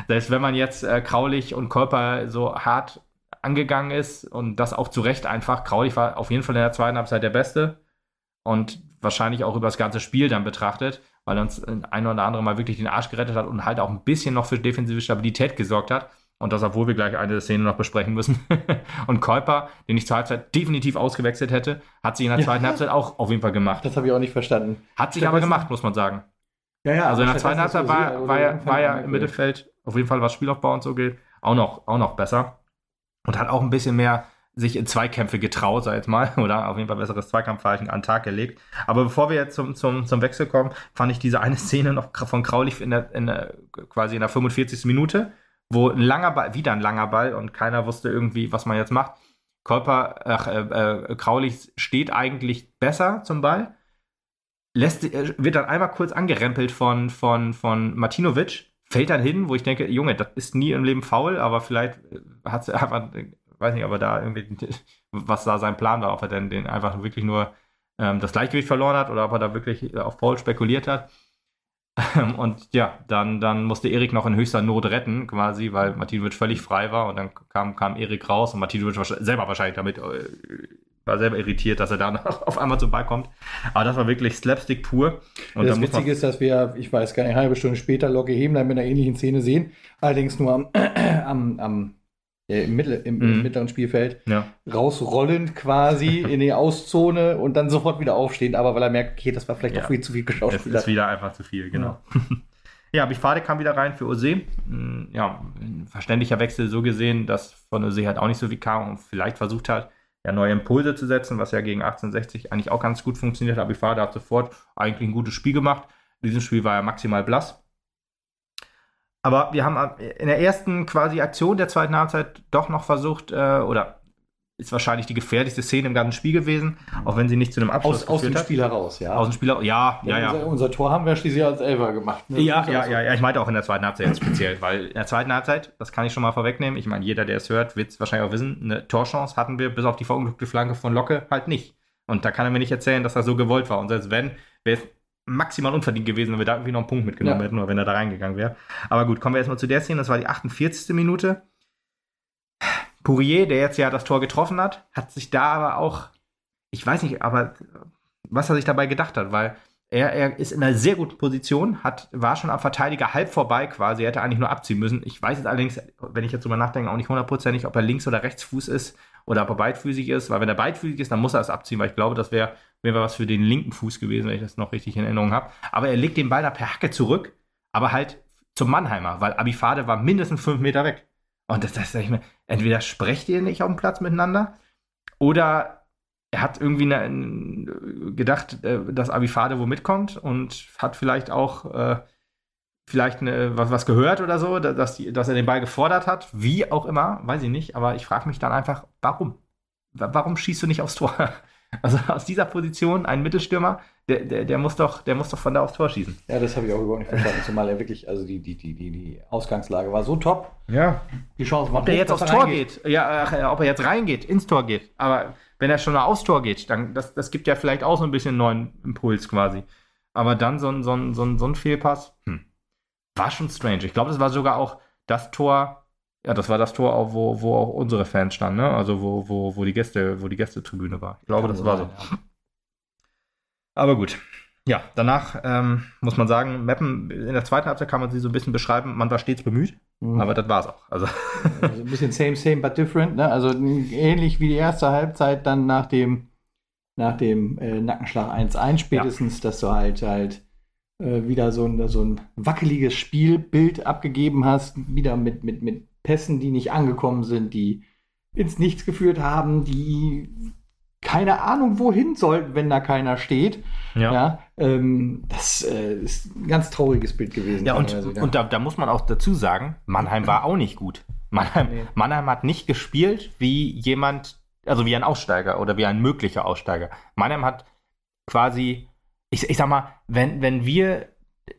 Selbst wenn man jetzt äh, Kraulich und Körper so hart angegangen ist und das auch zu Recht einfach. Kraulich war auf jeden Fall in der zweiten Halbzeit der Beste und wahrscheinlich auch über das ganze Spiel dann betrachtet, weil er uns ein oder andere Mal wirklich den Arsch gerettet hat und halt auch ein bisschen noch für defensive Stabilität gesorgt hat. Und das, obwohl wir gleich eine Szene noch besprechen müssen. und Kuiper, den ich zur Halbzeit definitiv ausgewechselt hätte, hat sich in der Ja. zweiten Halbzeit auch auf jeden Fall gemacht. Das habe ich auch nicht verstanden. Hat sich aber gemacht, muss man sagen. Ja, ja. Also in der zweiten Halbzeit war, war, er, war er im. Mittelfeld, auf jeden Fall was Spielaufbau und so geht, auch noch, auch noch besser. Und hat auch ein bisschen mehr sich in Zweikämpfe getraut, sag ich jetzt mal, oder auf jeden Fall besseres Zweikampfverhalten an den Tag gelegt. Aber bevor wir jetzt zum, zum, zum Wechsel kommen, fand ich diese eine Szene noch von Kraulich in der, in der, quasi in der 45. Minute, wo ein langer Ball, wieder ein langer Ball und keiner wusste irgendwie, was man jetzt macht. Körper, ach, äh, äh, Kraulich steht eigentlich besser zum Ball, lässt, äh, wird dann einmal kurz angerempelt von, von, von Martinovic, fällt dann hin, wo ich denke, Junge, das ist nie im Leben faul, aber vielleicht hat sie einfach, äh, weiß nicht, ob er da irgendwie, was da sein Plan war, ob er denn den einfach wirklich nur ähm, das Gleichgewicht verloren hat oder ob er da wirklich auf Paul spekuliert hat. Ähm, Und ja, dann, dann musste Erik noch in höchster Not retten, quasi, weil Martinovic völlig frei war und dann kam, kam Erik raus und Martinovic war selber wahrscheinlich damit, äh, war selber irritiert, dass er da noch auf einmal zum Ball kommt. Aber das war wirklich Slapstick pur. Und das Witzige ist, dass wir, ich weiß gar nicht, eine halbe Stunde später Locke Hemler mit einer ähnlichen Szene sehen. Allerdings nur am, am, am äh, im, Mittel, im, Mhm. mittleren Spielfeld ja. rausrollend quasi in die Auszone und dann sofort wieder aufstehen. Aber weil er merkt, okay, das war vielleicht Ja. doch viel zu viel Es geschauspielert. ist wieder einfach zu viel, genau. Ja, Bifade kam wieder rein für Ose. Mm, Ja, ein verständlicher Wechsel so gesehen, dass von Ose halt auch nicht so viel kam und vielleicht versucht hat, ja, neue Impulse zu setzen, was ja gegen 1860 eigentlich auch ganz gut funktioniert hat. Bifade hat sofort eigentlich ein gutes Spiel gemacht. In diesem Spiel war er maximal blass. Aber wir haben in der ersten quasi Aktion der zweiten Halbzeit doch noch versucht, äh, oder ist wahrscheinlich die gefährlichste Szene im ganzen Spiel gewesen, auch wenn sie nicht zu einem Abschluss aus, aus dem hat. Spiel heraus, ja. Aus dem Spieler, ja, ja, ja. Unser, unser Tor haben wir schließlich als Elfer gemacht. ne? Ja, ist ja, ja, ja, ich meinte auch in der zweiten Halbzeit jetzt speziell, weil in der zweiten Halbzeit, das kann ich schon mal vorwegnehmen, ich meine, jeder, der es hört, wird es wahrscheinlich auch wissen, eine Torchance hatten wir bis auf die verunglückte Flanke von Locke halt nicht. Und da kann er mir nicht erzählen, dass das so gewollt war. Und selbst wenn, wäre es maximal unverdient gewesen, wenn wir da irgendwie noch einen Punkt mitgenommen Ja. hätten oder wenn er da reingegangen wäre. Aber gut, kommen wir erstmal zu der Szene, das war die 48. Minute. Pourier, der jetzt ja das Tor getroffen hat, hat sich da aber auch, ich weiß nicht, aber was er sich dabei gedacht hat, weil er, er ist in einer sehr guten Position, hat, war schon am Verteidiger halb vorbei quasi, er hätte eigentlich nur abziehen müssen. Ich weiß jetzt allerdings, wenn ich jetzt drüber nachdenke, auch nicht hundertprozentig, ob er links- oder rechtsfuß ist oder ob er beidfüßig ist, weil wenn er beidfüßig ist, dann muss er es abziehen, weil ich glaube, das wäre wäre was für den linken Fuß gewesen, wenn ich das noch richtig in Erinnerung habe. Aber er legt den Ball da per Hacke zurück, aber halt zum Mannheimer, weil Abifade war mindestens fünf Meter weg. Und das, das sag ich mir, entweder sprecht ihr nicht auf dem Platz miteinander oder er hat irgendwie eine, gedacht, äh, dass Abifade wo mitkommt und hat vielleicht auch äh, vielleicht eine, was, was gehört oder so, dass, die, dass er den Ball gefordert hat. Wie auch immer, weiß ich nicht. Aber ich frage mich dann einfach, warum? Warum schießt du nicht aufs Tor? Also aus dieser Position ein Mittelstürmer, der, der, der, muss, doch, der muss doch von da aufs Tor schießen. Ja, das habe ich auch überhaupt nicht verstanden. Zumal er wirklich, also die, die, die, die, die Ausgangslage war so top. Ja. Die Chance war Ob der jetzt aufs Tor geht, ja, ach, ob er jetzt reingeht, ins Tor geht. Aber wenn er schon mal aufs Tor geht, dann das, das gibt ja vielleicht auch so ein bisschen neuen Impuls quasi. Aber dann so ein, so ein, so ein, so ein Fehlpass, hm. War schon strange. Ich glaube, das war sogar auch das Tor, ja, das war das Tor, auch, wo, wo auch unsere Fans standen, ne? Also wo, wo, wo die Gäste, wo die Gästetribüne war. Ich glaube, das war so. Aber gut. Ja, danach ähm, muss man sagen, Meppen, in der zweiten Halbzeit kann man sie so ein bisschen beschreiben, man war stets bemüht, mhm. aber das war es auch. Also. also. ein bisschen same, same, but different, ne? Also ähnlich wie die erste Halbzeit dann nach dem, nach dem äh, Nackenschlag 1-1 spätestens, ja. dass du halt halt äh, wieder so ein, so ein wackeliges Spielbild abgegeben hast, wieder mit, mit, mit Pässen, die nicht angekommen sind, die ins Nichts geführt haben, die keine Ahnung wohin sollten, wenn da keiner steht. Ja. ja ähm, das äh, ist ein ganz trauriges Bild gewesen. Ja, und, und da, da, muss man auch dazu sagen, Mannheim war auch nicht gut. Mannheim, nee. Mannheim hat nicht gespielt wie jemand, also wie ein Aussteiger oder wie ein möglicher Aussteiger. Mannheim hat quasi, ich, ich sag mal, wenn, wenn wir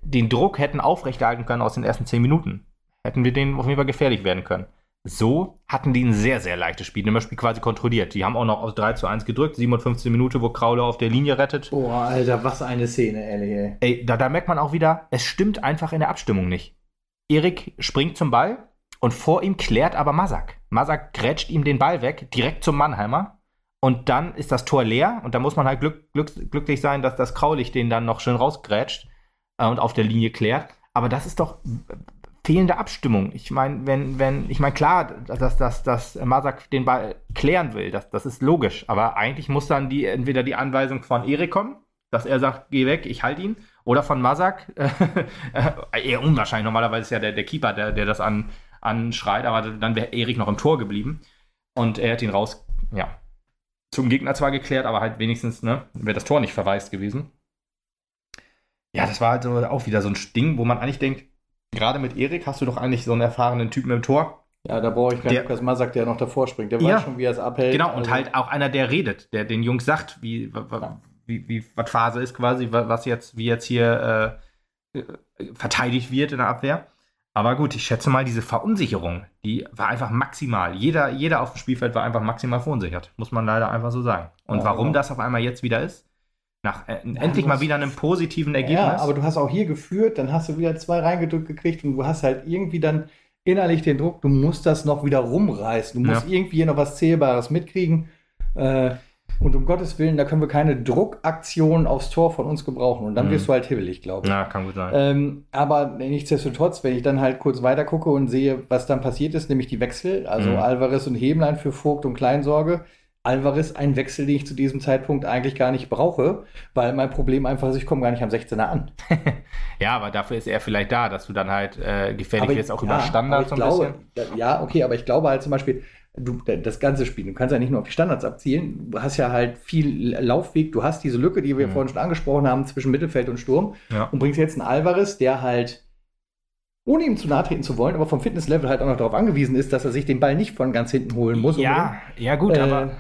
den Druck hätten aufrechterhalten können aus den ersten zehn Minuten, hätten wir denen auf jeden Fall gefährlich werden können. So hatten die ein sehr, sehr leichtes Spiel. Das Spiel quasi kontrolliert. Die haben auch noch aus 3 zu 1 gedrückt, 57 Minuten, wo Krauler auf der Linie rettet. Boah, Alter, was eine Szene, ehrlich, ey. Ey, da, da merkt man auch wieder, es stimmt einfach in der Abstimmung nicht. Erik springt zum Ball und vor ihm klärt aber Masak. Masak grätscht ihm den Ball weg, direkt zum Mannheimer. Und dann ist das Tor leer und da muss man halt glück, glück, glücklich sein, dass das Kraulich den dann noch schön rausgrätscht äh, und auf der Linie klärt. Aber das ist doch fehlende Abstimmung. Ich meine, wenn, wenn, ich meine, klar, dass, dass, dass Masak den Ball klären will, das, das ist logisch, aber eigentlich muss dann die, entweder die Anweisung von Erik kommen, dass er sagt, geh weg, ich halte ihn, oder von Masak, äh, eher unwahrscheinlich, normalerweise ist ja der, der Keeper, der, der das an, anschreit, aber dann wäre Erik noch im Tor geblieben und er hat ihn raus, ja, zum Gegner zwar geklärt, aber halt wenigstens, ne, wäre das Tor nicht verwaist gewesen. Ja, das war halt so auch wieder so ein Ding, wo man eigentlich denkt, gerade mit Erik hast du doch eigentlich so einen erfahrenen Typen im Tor. Ja, da brauche ich keinen Lukas Masak, der noch davor springt. Der ja. weiß schon, wie er es abhält. Genau, und also. halt auch einer, der redet, der den Jungs sagt, wie, wie, wie, was Phase ist quasi, was jetzt, wie jetzt hier äh, verteidigt wird in der Abwehr. Aber gut, ich schätze mal, diese Verunsicherung, die war einfach maximal. Jeder, jeder auf dem Spielfeld war einfach maximal verunsichert. Muss man leider einfach so sagen. Und ja, warum genau. das auf einmal jetzt wieder ist, nach äh, ja, endlich mal wieder einem positiven Ergebnis. Ja, aber du hast auch hier geführt, dann hast du wieder zwei reingedrückt gekriegt und du hast halt irgendwie dann innerlich den Druck, du musst das noch wieder rumreißen. Du musst ja. irgendwie hier noch was Zählbares mitkriegen. Äh, und um Gottes Willen, da können wir keine Druckaktion aufs Tor von uns gebrauchen. Und dann mhm. wirst du halt hibbelig, glaube ich. Ja, kann gut sein. Ähm, aber nichtsdestotrotz, wenn ich dann halt kurz weiter gucke und sehe, was dann passiert ist, nämlich die Wechsel, also mhm. Alvarez und Heblein für Vogt und Kleinsorge, Alvarez ein Wechsel, den ich zu diesem Zeitpunkt eigentlich gar nicht brauche, weil mein Problem einfach ist, ich komme gar nicht am 16er an. ja, aber dafür ist er vielleicht da, dass du dann halt äh, gefährlich wirst, auch ja, über Standards so ein glaube, bisschen. Ja, okay, aber ich glaube halt zum Beispiel, du, das ganze Spiel, du kannst ja nicht nur auf die Standards abzielen, du hast ja halt viel Laufweg, du hast diese Lücke, die wir mhm. vorhin schon angesprochen haben, zwischen Mittelfeld und Sturm ja. und bringst jetzt einen Alvarez, der halt ohne ihm zu nahe treten zu wollen, aber vom Fitnesslevel halt auch noch darauf angewiesen ist, dass er sich den Ball nicht von ganz hinten holen muss. Ja, ja gut, äh, aber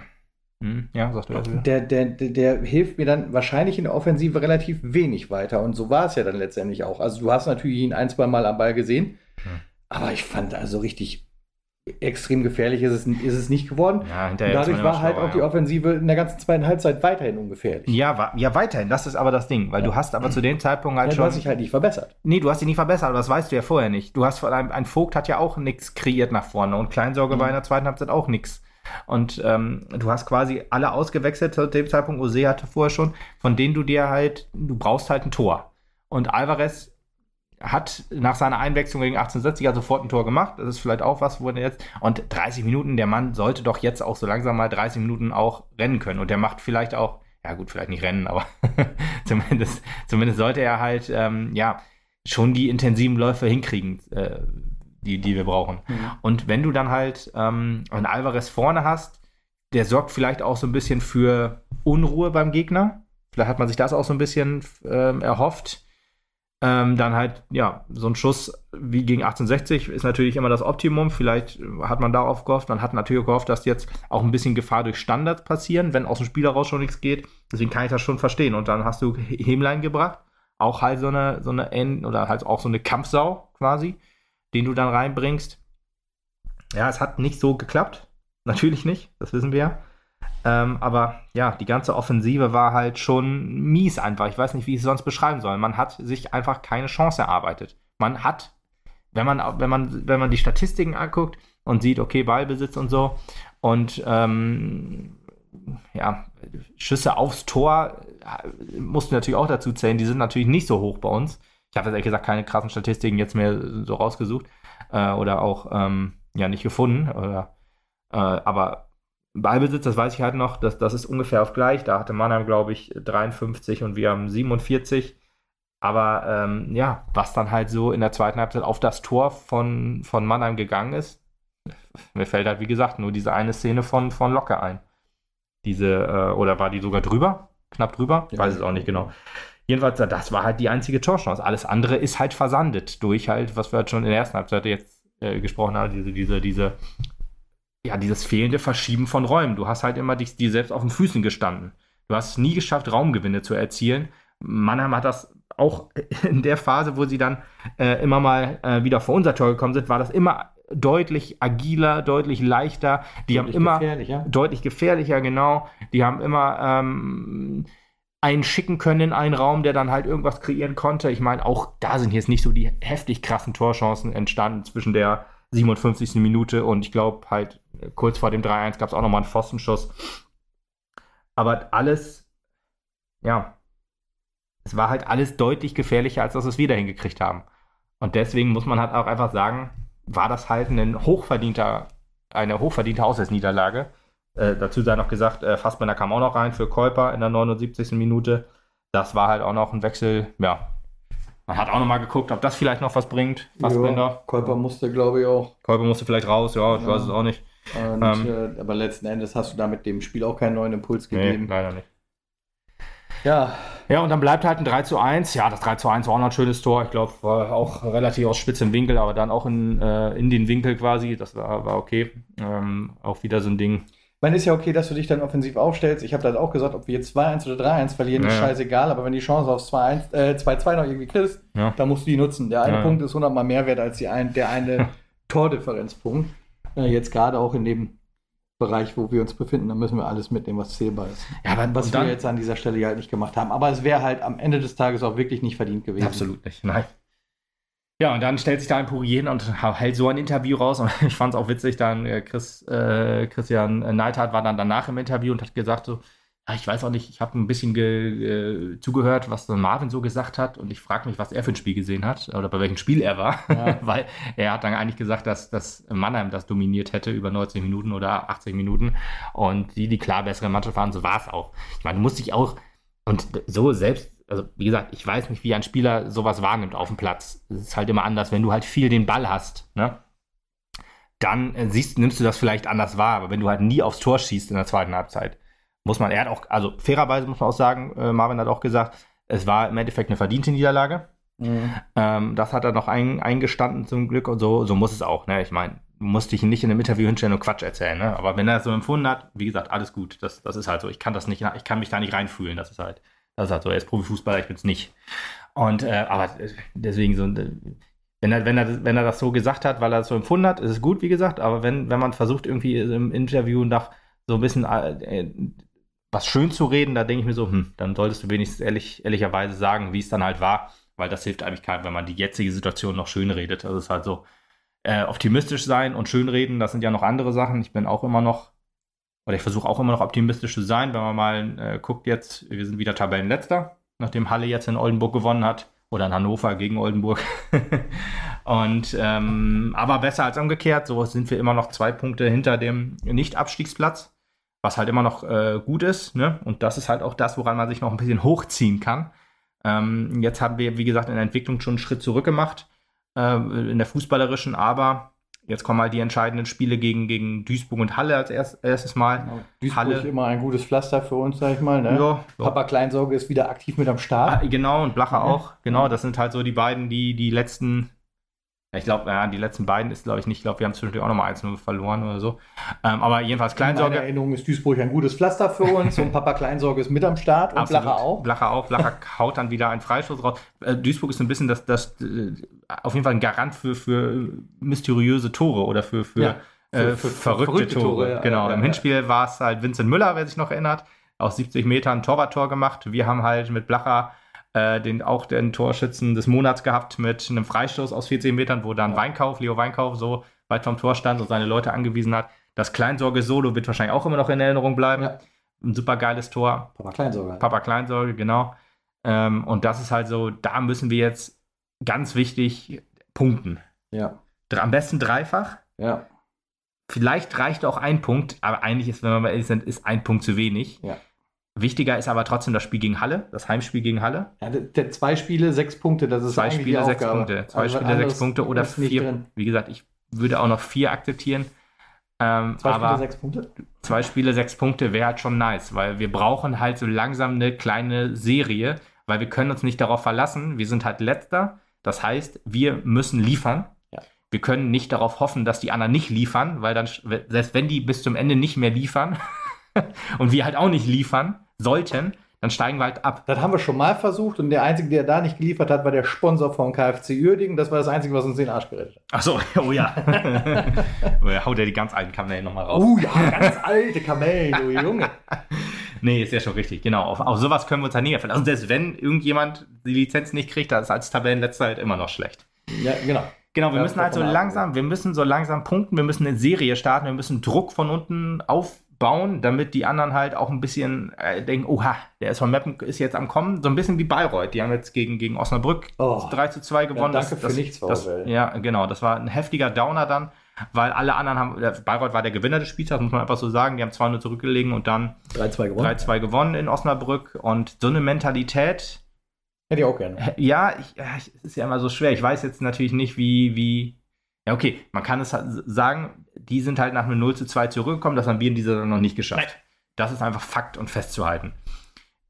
hm, ja, sagst du das wieder. Der, der, der, der, hilft mir dann wahrscheinlich in der Offensive relativ wenig weiter. Und so war es ja dann letztendlich auch. Also du hast natürlich ihn ein, zwei Mal am Ball gesehen. Hm. Aber ich fand also richtig extrem gefährlich ist es, ist es nicht geworden. Ja, dadurch war halt auch die Offensive in der ganzen zweiten Halbzeit weiterhin ungefährlich. Ja, ja weiterhin. Das ist aber das Ding. Weil ja. du hast aber zu dem Zeitpunkt halt ja, schon... Du hast dich halt nicht verbessert. Nee, du hast dich nicht verbessert. Aber das weißt du ja vorher nicht. Du hast vor allem... Ein Vogt hat ja auch nichts kreiert nach vorne. Und Kleinsorge mhm. war in der zweiten Halbzeit auch nichts und ähm, du hast quasi alle ausgewechselt zu dem Zeitpunkt. Ose hatte vorher schon, von denen du dir halt, du brauchst halt ein Tor. Und Alvarez hat nach seiner Einwechslung gegen 1860 sofort ein Tor gemacht. Das ist vielleicht auch was, wo er jetzt. Und 30 Minuten, der Mann sollte doch jetzt auch so langsam mal 30 Minuten auch rennen können. Und der macht vielleicht auch, ja gut, vielleicht nicht rennen, aber zumindest, zumindest sollte er halt, ähm, ja, schon die intensiven Läufe hinkriegen. Äh, die, die wir brauchen. Mhm. Und wenn du dann halt ähm, einen Alvarez vorne hast, der sorgt vielleicht auch so ein bisschen für Unruhe beim Gegner. Vielleicht hat man sich das auch so ein bisschen ähm, erhofft. Ähm, dann halt, ja, so ein Schuss wie gegen 1860 ist natürlich immer das Optimum. Vielleicht hat man darauf gehofft. Man hat natürlich gehofft, dass jetzt auch ein bisschen Gefahr durch Standards passieren, wenn aus dem Spiel heraus schon nichts geht. Deswegen kann ich das schon verstehen. Und dann hast du Hemlein gebracht. Auch halt so eine, so eine End oder halt auch so eine Kampfsau quasi, den du dann reinbringst. Ja, es hat nicht so geklappt. Natürlich nicht, das wissen wir ja. Ähm, aber ja, die ganze Offensive war halt schon mies einfach. Ich weiß nicht, wie ich es sonst beschreiben soll. Man hat sich einfach keine Chance erarbeitet. Man hat, wenn man, wenn man, wenn man die Statistiken anguckt und sieht, okay, Ballbesitz und so und ähm, ja, Schüsse aufs Tor äh, mussten natürlich auch dazu zählen. Die sind natürlich nicht so hoch bei uns. Ich habe ehrlich gesagt keine krassen Statistiken jetzt mehr so rausgesucht äh, oder auch ähm, ja nicht gefunden. Oder, äh, aber Ballbesitz, das weiß ich halt noch, das, das ist ungefähr auf gleich. Da hatte Mannheim, glaube ich, 53 und wir haben 47. Aber ähm, ja, was dann halt so in der zweiten Halbzeit auf das Tor von, von Mannheim gegangen ist, mir fällt halt, wie gesagt, nur diese eine Szene von, von Locke ein. Diese, äh, oder war die sogar drüber? Knapp drüber? Ich weiß es auch nicht genau. Jedenfalls, das war halt die einzige Torchance. Alles andere ist halt versandet durch halt, was wir halt schon in der ersten Halbzeit jetzt äh, gesprochen haben, diese, diese, diese ja, dieses fehlende Verschieben von Räumen. Du hast halt immer dich, dir selbst auf den Füßen gestanden. Du hast es nie geschafft, Raumgewinne zu erzielen. Mannheim hat das auch in der Phase, wo sie dann äh, immer mal äh, wieder vor unser Tor gekommen sind, war das immer deutlich agiler, deutlich leichter. Die deutlich haben immer gefährlicher. deutlich gefährlicher, genau. Die haben immer ähm, einen schicken können in einen Raum, der dann halt irgendwas kreieren konnte. Ich meine, auch da sind jetzt nicht so die heftig krassen Torchancen entstanden zwischen der 57. Minute und ich glaube halt kurz vor dem 3-1 gab es auch nochmal einen Pfostenschuss. Aber alles, ja, es war halt alles deutlich gefährlicher, als dass wir es wieder hingekriegt haben. Und deswegen muss man halt auch einfach sagen, war das halt ein hochverdienter, eine hochverdiente Auswärtsniederlage. Äh, dazu sei noch gesagt, äh, Fassbender kam auch noch rein für Kolper in der 79. Minute. Das war halt auch noch ein Wechsel, ja, man hat auch nochmal geguckt, ob das vielleicht noch was bringt. Fassbender. Ja, Kolper musste, glaube ich, auch. Kolper musste vielleicht raus, ja, ich ja. weiß es auch nicht. Und, ähm, äh, aber letzten Endes hast du da mit dem Spiel auch keinen neuen Impuls gegeben. Nee, leider nicht. Ja. Ja, und dann bleibt halt ein 3 zu 1. Ja, das 3 zu 1 war auch noch ein schönes Tor. Ich glaube, war auch relativ aus spitzem Winkel, aber dann auch in, äh, in den Winkel quasi. Das war, war okay. Ähm, auch wieder so ein Ding meine, ist ja okay, dass du dich dann offensiv aufstellst. Ich habe das auch gesagt, ob wir jetzt 2-1 oder 3-1 verlieren, ja. ist scheißegal. Aber wenn die Chance aufs 2-2 äh, noch irgendwie kriegst, ja. dann musst du die nutzen. Der eine ja. Punkt ist 100 mal mehr wert als die ein, der eine Tordifferenzpunkt. Jetzt gerade auch in dem Bereich, wo wir uns befinden, da müssen wir alles mitnehmen, was zählbar ist. Ja, aber was wir jetzt an dieser Stelle halt nicht gemacht haben. Aber es wäre halt am Ende des Tages auch wirklich nicht verdient gewesen. Absolut nicht, nein. Ja, und dann stellt sich da ein Pourier hin und hält so ein Interview raus. Und ich fand es auch witzig, dann äh, Chris, äh, Christian Neidhardt war dann danach im Interview und hat gesagt so, ja, ich weiß auch nicht, ich habe ein bisschen äh, zugehört, was dann Marvin so gesagt hat und ich frage mich, was er für ein Spiel gesehen hat oder bei welchem Spiel er war, ja. weil er hat dann eigentlich gesagt, dass, dass Mannheim das dominiert hätte über 90 Minuten oder 80 Minuten und die die klar bessere Mannschaft waren, so war es auch. Ich meine, du musst dich auch und so selbst also wie gesagt, ich weiß nicht, wie ein Spieler sowas wahrnimmt auf dem Platz. Es ist halt immer anders, wenn du halt viel den Ball hast, ne? Dann äh, siehst, nimmst du das vielleicht anders wahr, aber wenn du halt nie aufs Tor schießt in der zweiten Halbzeit, muss man, er hat auch, also fairerweise muss man auch sagen, äh, Marvin hat auch gesagt, es war im Endeffekt eine verdiente Niederlage. Mhm. Ähm, das hat er noch ein, eingestanden zum Glück und so, so muss es auch, ne? Ich meine, musste ich ihn nicht in einem Interview hinstellen und Quatsch erzählen, ne? Aber wenn er es so empfunden hat, wie gesagt, alles gut. Das, das ist halt so. Ich kann das nicht, ich kann mich da nicht reinfühlen. Das ist halt, das ist halt so, er ist Profifußballer, ich bin es nicht. Und, äh, aber deswegen so, wenn er, wenn, er, wenn er das so gesagt hat, weil er das so empfunden hat, ist es gut, wie gesagt, aber wenn, wenn man versucht, irgendwie im Interview nach so ein bisschen äh, was schön zu reden, da denke ich mir so, hm, dann solltest du wenigstens ehrlich, ehrlicherweise sagen, wie es dann halt war, weil das hilft eigentlich keinem, wenn man die jetzige Situation noch schön redet. Also es ist halt so, äh, optimistisch sein und schön reden, das sind ja noch andere Sachen. Ich bin auch immer noch oder ich versuche auch immer noch optimistisch zu sein, wenn man mal äh, guckt jetzt, wir sind wieder Tabellenletzter, nachdem Halle jetzt in Oldenburg gewonnen hat oder in Hannover gegen Oldenburg. und ähm, aber besser als umgekehrt, so sind wir immer noch zwei Punkte hinter dem Nicht-Abstiegsplatz, was halt immer noch äh, gut ist. Ne? Und das ist halt auch das, woran man sich noch ein bisschen hochziehen kann. Ähm, jetzt haben wir, wie gesagt, in der Entwicklung schon einen Schritt zurück gemacht, äh, in der fußballerischen, aber Jetzt kommen halt die entscheidenden Spiele gegen, gegen Duisburg und Halle als erst, erstes Mal. Genau. Duisburg Halle. ist immer ein gutes Pflaster für uns, sag ich mal. Ne? Ja, Papa Kleinsorge ist wieder aktiv mit am Start. Ah, genau, und Blacher Ja. auch. Genau, das sind halt so die beiden, die die letzten, ich glaube, ja, die letzten beiden ist, glaube ich, nicht. Ich glaube, wir haben zwischendurch auch nochmal 1-0 verloren oder so. Ähm, aber jedenfalls In Kleinsorge. Erinnerung ist Duisburg ein gutes Pflaster für uns und Papa Kleinsorge ist mit am Start und Absolut. Blacher auch. Blacher auch. Blacher haut dann wieder einen Freistoß raus. Äh, Duisburg ist so ein bisschen das, das äh, auf jeden Fall ein Garant für, für mysteriöse Tore oder für, für, Ja, äh, für- für- verrückte, verrückte Tore. Tore, ja, genau. ja, Im. Hinspiel war es halt Vincent Müller, wer sich noch erinnert, aus 70 Metern Torwarttor gemacht. Wir haben halt mit Blacher äh, den, auch den Torschützen des Monats gehabt mit einem Freistoß aus 14 Metern, wo dann Ja. Weinkauf, Leo Weinkauf, so weit vom Tor stand und seine Leute angewiesen hat. Das Kleinsorge-Solo wird wahrscheinlich auch immer noch in Erinnerung bleiben. Ja. Ein super geiles Tor. Papa Kleinsorge. Papa Kleinsorge, genau. Ähm, und das ist halt so, da müssen wir jetzt ganz wichtig punkten. Ja. Am besten dreifach. Ja. Vielleicht reicht auch ein Punkt, aber eigentlich ist, wenn wir mal ehrlich sind, ist ein Punkt zu wenig. Ja. Wichtiger ist aber trotzdem das Spiel gegen Halle, das Heimspiel gegen Halle. ja der, der zwei Spiele, sechs Punkte, das ist Zwei Spiele, sechs. Punkte. Zwei Also Spiele, sechs Punkte oder vier. drin. Wie gesagt, ich würde auch noch vier akzeptieren. Ähm, Zwei Spiele, sechs Punkte? zwei Spiele, sechs Punkte wäre halt schon nice, weil wir brauchen halt so langsam eine kleine Serie, weil wir können uns nicht darauf verlassen. Wir sind halt letzter. Das heißt, wir müssen liefern. Ja. Wir können nicht darauf hoffen, dass die anderen nicht liefern, weil dann, selbst wenn die bis zum Ende nicht mehr liefern und wir halt auch nicht liefern sollten, dann steigen wir halt ab. Das haben wir schon mal versucht und der Einzige, der da nicht geliefert hat, war der Sponsor von KfC Uerdingen. Das war das Einzige, was uns den Arsch gerettet hat. Ach so, oh ja. oh ja haut er die ganz alten Kanäle nochmal raus. Oh ja, ganz alte Kamellen, du Junge. Nee, ist ja schon richtig. Genau. Auf, auf sowas können wir uns halt nicht mehr verlassen. Also selbst wenn irgendjemand die Lizenz nicht kriegt, dann ist als Tabellenletzter halt immer noch schlecht. Ja, genau. Genau, wir Ja, müssen halt so langsam, wir müssen so langsam punkten, wir müssen eine Serie starten, wir müssen Druck von unten aufbauen, damit die anderen halt auch ein bisschen äh, denken, oha, der SV Meppen ist jetzt am Kommen. So ein bisschen wie Bayreuth. Die haben jetzt gegen, gegen Osnabrück Oh. 3 zu 2 gewonnen. danke für nichts, das. Ja, genau. Das war ein heftiger Downer dann, weil alle anderen haben, Bayreuth war der Gewinner des Spiels, das muss man einfach so sagen. Die haben 2-0 zurückgelegen und dann 3-2 gewonnen. 3-2 gewonnen in Osnabrück. Und so eine Mentalität, Hätte ich auch gerne. ja, ja, es ist ja immer so schwer. Ich weiß jetzt natürlich nicht, wie, wie. Ja, okay, man kann es halt sagen, die sind halt nach einem 0 zu 2 zurückgekommen, das haben wir in dieser Saison noch nicht geschafft. Das ist einfach Fakt und festzuhalten.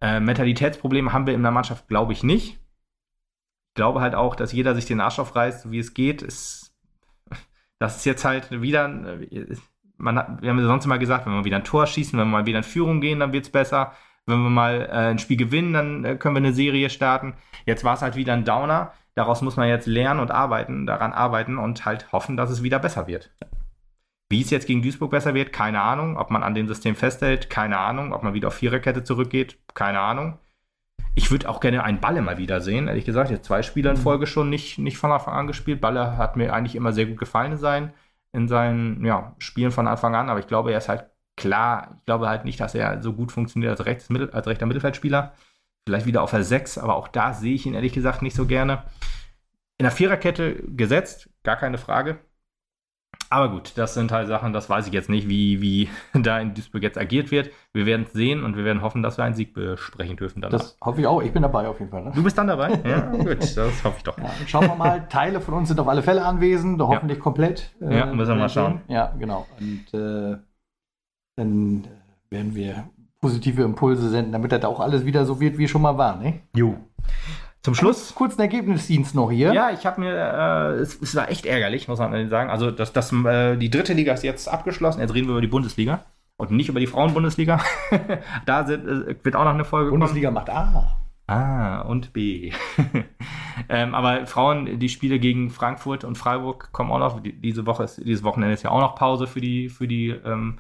Äh, Mentalitätsprobleme haben wir in der Mannschaft, glaube ich, nicht. Ich glaube halt auch, dass jeder sich den Arsch aufreißt, so wie es geht. Es, das ist jetzt halt wieder. äh, Man wir haben ja sonst immer gesagt, wenn wir wieder ein Tor schießen, wenn wir mal wieder in Führung gehen, dann wird es besser. Wenn wir mal äh, ein Spiel gewinnen, dann äh, können wir eine Serie starten. Jetzt war es halt wieder ein Downer. Daraus muss man jetzt lernen und arbeiten, daran arbeiten und halt hoffen, dass es wieder besser wird. Wie es jetzt gegen Duisburg besser wird, keine Ahnung. Ob man an dem System festhält, keine Ahnung. Ob man wieder auf Viererkette zurückgeht, keine Ahnung. Ich würde auch gerne einen Balle mal wieder sehen, ehrlich gesagt. Jetzt zwei Spiele in Mhm. Folge schon nicht, nicht von Anfang an gespielt. Balle hat mir eigentlich immer sehr gut gefallen in seinen, in seinen ja, Spielen von Anfang an, aber ich glaube, er ist halt klar, ich glaube halt nicht, dass er so gut funktioniert als, rechts, als rechter Mittelfeldspieler. Vielleicht wieder auf der 6, aber auch da sehe ich ihn ehrlich gesagt nicht so gerne. In der Viererkette gesetzt, gar keine Frage. Aber gut, das sind halt Sachen, das weiß ich jetzt nicht, wie, wie da in Duisburg jetzt agiert wird. Wir werden es sehen und wir werden hoffen, dass wir einen Sieg besprechen dürfen danach. Das hoffe ich auch. Ich bin dabei auf jeden Fall. Ne? du bist dann dabei? Ja, gut, das hoffe ich doch. Ja, schauen wir mal. Teile von uns sind auf alle Fälle anwesend, hoffentlich komplett. Ja, müssen wir mal schauen. Ja, genau. Und äh, dann äh, werden wir positive Impulse senden, damit das auch alles wieder so wird, wie es schon mal war. Ne? Jo. Zum Schluss. Kurzen Ergebnisdienst noch hier. Ja, ich habe mir, äh, es, es war echt ärgerlich, muss man sagen. Also, das, das, äh, die dritte Liga ist jetzt abgeschlossen. Jetzt reden wir über die Bundesliga und nicht über die Frauenbundesliga. da sind, äh, wird auch noch eine Folge kommen. Bundesliga macht A. A und B. ähm, aber Frauen, die Spiele gegen Frankfurt und Freiburg kommen auch noch. Die, diese Woche ist, dieses Wochenende ist ja auch noch Pause für die, für die ähm,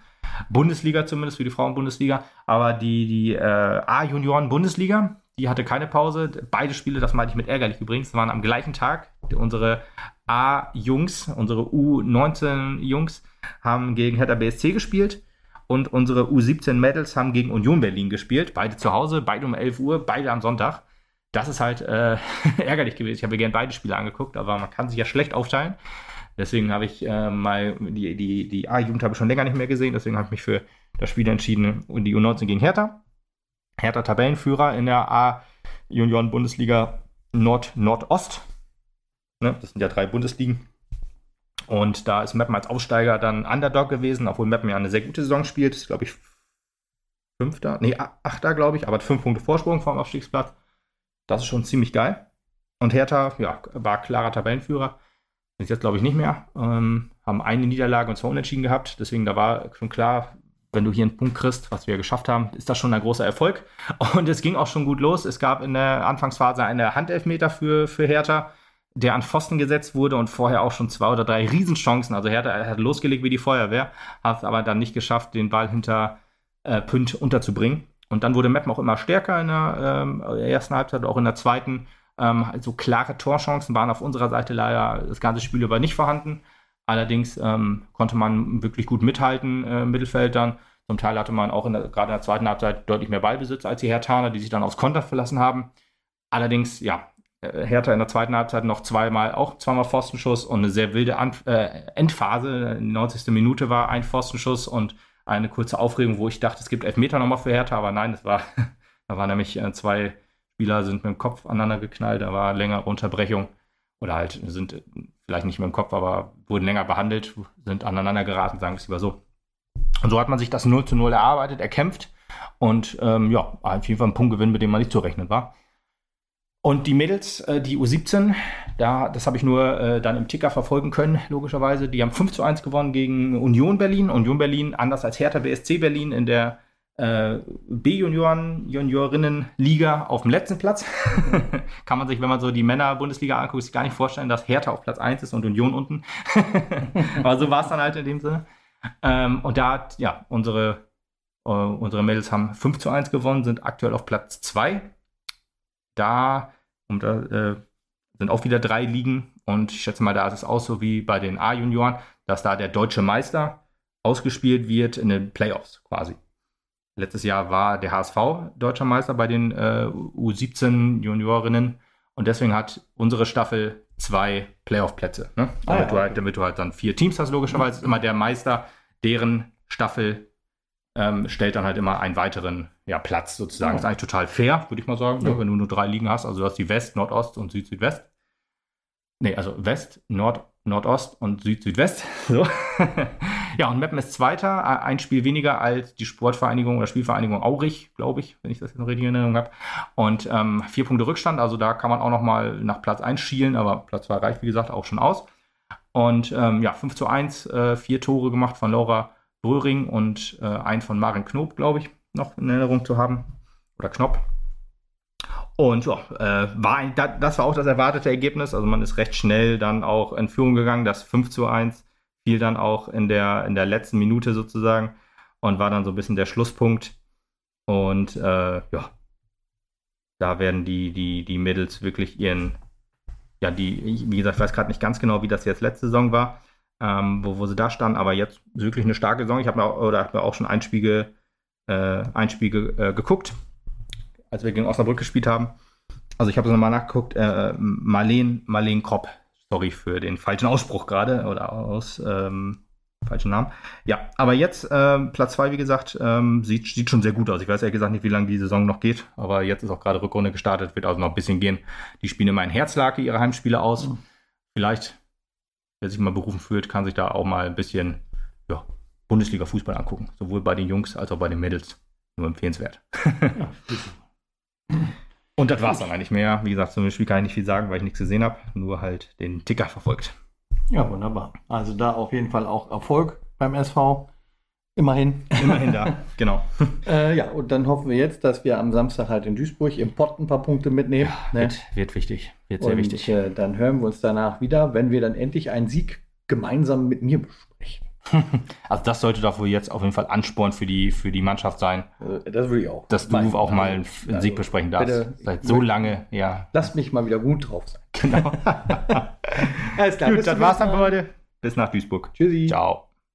Bundesliga, zumindest für die Frauenbundesliga. Aber die, die äh, A-Junioren-Bundesliga, die hatte keine Pause. Beide Spiele, das meinte ich mit ärgerlich übrigens, waren am gleichen Tag. Unsere A-Jungs, unsere U19-Jungs haben gegen Hertha BSC gespielt und unsere U17 Mädels haben gegen Union Berlin gespielt. Beide zu Hause, beide um 11 Uhr, beide am Sonntag. Das ist halt äh, ärgerlich gewesen. Ich habe mir gerne beide Spiele angeguckt, aber man kann sich ja schlecht aufteilen. Deswegen habe ich äh, mal die, die, die A-Jugend habe ich schon länger nicht mehr gesehen. Deswegen habe ich mich für das Spiel entschieden und die U19 gegen Hertha. Hertha Tabellenführer in der A-Junioren-Bundesliga Nord-Nordost. Ne? Das sind ja drei Bundesligen. Und da ist Meppen als Aufsteiger dann Underdog gewesen, obwohl Meppen ja eine sehr gute Saison spielt. Ist, glaube ich, Fünfter, nee, Achter, glaube ich, aber fünf Punkte Vorsprung vom Aufstiegsplatz. Das ist schon ziemlich geil. Und Hertha, ja, war klarer Tabellenführer. Ist jetzt, glaube ich, nicht mehr. Ähm, haben eine Niederlage und zwei Unentschieden gehabt. Deswegen, da war schon klar, wenn du hier einen Punkt kriegst, was wir geschafft haben, ist das schon ein großer Erfolg. Und es ging auch schon gut los. Es gab in der Anfangsphase eine Handelfmeter für, für Hertha, der an Pfosten gesetzt wurde und vorher auch schon zwei oder drei Riesenchancen. Also Hertha hat losgelegt wie die Feuerwehr, hat es aber dann nicht geschafft, den Ball hinter äh, Pünd unterzubringen. Und dann wurde Meppen auch immer stärker in der ähm, ersten Halbzeit, auch in der zweiten. Ähm, so klare Torchancen waren auf unserer Seite leider das ganze Spiel über nicht vorhanden. Allerdings ähm, konnte man wirklich gut mithalten äh, im Mittelfeld dann. Zum Teil hatte man auch in der, gerade in der zweiten Halbzeit deutlich mehr Ballbesitz als die Hertaner, die sich dann aufs Konter verlassen haben. Allerdings, ja, äh, Hertha in der zweiten Halbzeit noch zweimal, auch zweimal Pfostenschuss und eine sehr wilde An äh, Endphase. Die 90. Minute war ein Pfostenschuss und eine kurze Aufregung, wo ich dachte, es gibt Elfmeter nochmal für Hertha, aber nein, es war, da waren nämlich äh, zwei Spieler sind mit dem Kopf aneinander geknallt, da war längere Unterbrechung oder halt sind vielleicht nicht mit dem Kopf, aber wurden länger behandelt, sind aneinander geraten, sagen wir es lieber so. Und so hat man sich das 0 zu 0 erarbeitet, erkämpft und ähm, ja, auf jeden Fall ein Punktgewinn, mit dem man nicht zu rechnen war. Und die Mädels, äh, die U17, da, das habe ich nur äh, dann im Ticker verfolgen können, logischerweise. Die haben 5 zu 1 gewonnen gegen Union Berlin. Union Berlin, anders als Hertha BSC Berlin in der B-Junioren, Juniorinnen-Liga auf dem letzten Platz. Kann man sich, wenn man so die Männer-Bundesliga anguckt, sich gar nicht vorstellen, dass Hertha auf Platz 1 ist und Union unten. Aber so war es dann halt in dem Sinne. Ähm, und da hat, ja, unsere, äh, unsere Mädels haben 5 zu 1 gewonnen, sind aktuell auf Platz 2. Da, und da äh, sind auch wieder drei Ligen und ich schätze mal, da ist es auch so wie bei den A-Junioren, dass da der deutsche Meister ausgespielt wird in den Playoffs quasi. Letztes Jahr war der HSV deutscher Meister bei den äh, U17 Juniorinnen und deswegen hat unsere Staffel zwei Playoff-Plätze. Ne? Ah, damit, ja, du halt, damit, du halt, dann vier Teams hast, logischerweise ist immer der Meister, deren Staffel ähm, stellt dann halt immer einen weiteren ja, Platz sozusagen. Ja. ist eigentlich total fair, würde ich mal sagen, ja. ne? wenn du nur drei Ligen hast. Also du hast die West, Nordost und Süd-Südwest. Nee, also West, Nord, Nordost und Süd-Südwest. So. ja, und Meppen ist Zweiter, ein Spiel weniger als die Sportvereinigung oder Spielvereinigung Aurich, glaube ich, wenn ich das in Erinnerung habe. Und ähm, vier Punkte Rückstand, also da kann man auch noch mal nach Platz 1 schielen, aber Platz 2 reicht, wie gesagt, auch schon aus. Und ähm, ja, 5 zu 1, äh, vier Tore gemacht von Laura Bröhring und äh, ein von Maren Knob, glaube ich, noch in Erinnerung zu haben. Oder Knopp. Und ja, äh, war das war auch das erwartete Ergebnis. Also man ist recht schnell dann auch in Führung gegangen. Das 5 zu 1 fiel dann auch in der, in der letzten Minute sozusagen und war dann so ein bisschen der Schlusspunkt. Und äh, ja, da werden die, die, die Mädels wirklich ihren, ja, die, wie gesagt, ich weiß gerade nicht ganz genau, wie das jetzt letzte Saison war, ähm, wo, wo sie da standen, aber jetzt wirklich eine starke Saison. Ich habe mir, hab mir auch schon ein Spiel, äh, ein Spiel äh, geguckt als wir gegen Osnabrück gespielt haben. Also ich habe es nochmal nachgeguckt. Äh, Marleen, Marleen Kropp. Sorry für den falschen Ausspruch gerade oder aus ähm, falschen Namen. Ja, aber jetzt ähm, Platz 2, wie gesagt, ähm, sieht, sieht schon sehr gut aus. Ich weiß ehrlich gesagt nicht, wie lange die Saison noch geht, aber jetzt ist auch gerade Rückrunde gestartet, wird also noch ein bisschen gehen. Die spielen immer in Herzlake ihre Heimspiele aus. Mhm. Vielleicht, wer sich mal berufen fühlt, kann sich da auch mal ein bisschen ja, Bundesliga-Fußball angucken. Sowohl bei den Jungs als auch bei den Mädels. Nur empfehlenswert. Ja, Und das war es dann eigentlich mehr. Wie gesagt, zum Spiel kann ich nicht viel sagen, weil ich nichts gesehen habe. Nur halt den Ticker verfolgt. Ja, wunderbar. Also da auf jeden Fall auch Erfolg beim SV. Immerhin. Immerhin da, genau. äh, ja, und dann hoffen wir jetzt, dass wir am Samstag halt in Duisburg im Pott ein paar Punkte mitnehmen. Ja, ne? wird, wird, wichtig. Wird sehr und, wichtig. Äh, dann hören wir uns danach wieder, wenn wir dann endlich einen Sieg gemeinsam mit mir besprechen. Also das sollte doch wohl jetzt auf jeden Fall Ansporn für die, für die Mannschaft sein. Äh, das würde ich auch. Dass du auch mal einen, einen also, Sieg besprechen darfst. Bitte, Seit so lange, ja. Lass mich mal wieder gut drauf sein. Genau. Alles klar. Gut, das war's dann für heute. Bis nach Duisburg. Tschüssi. Ciao.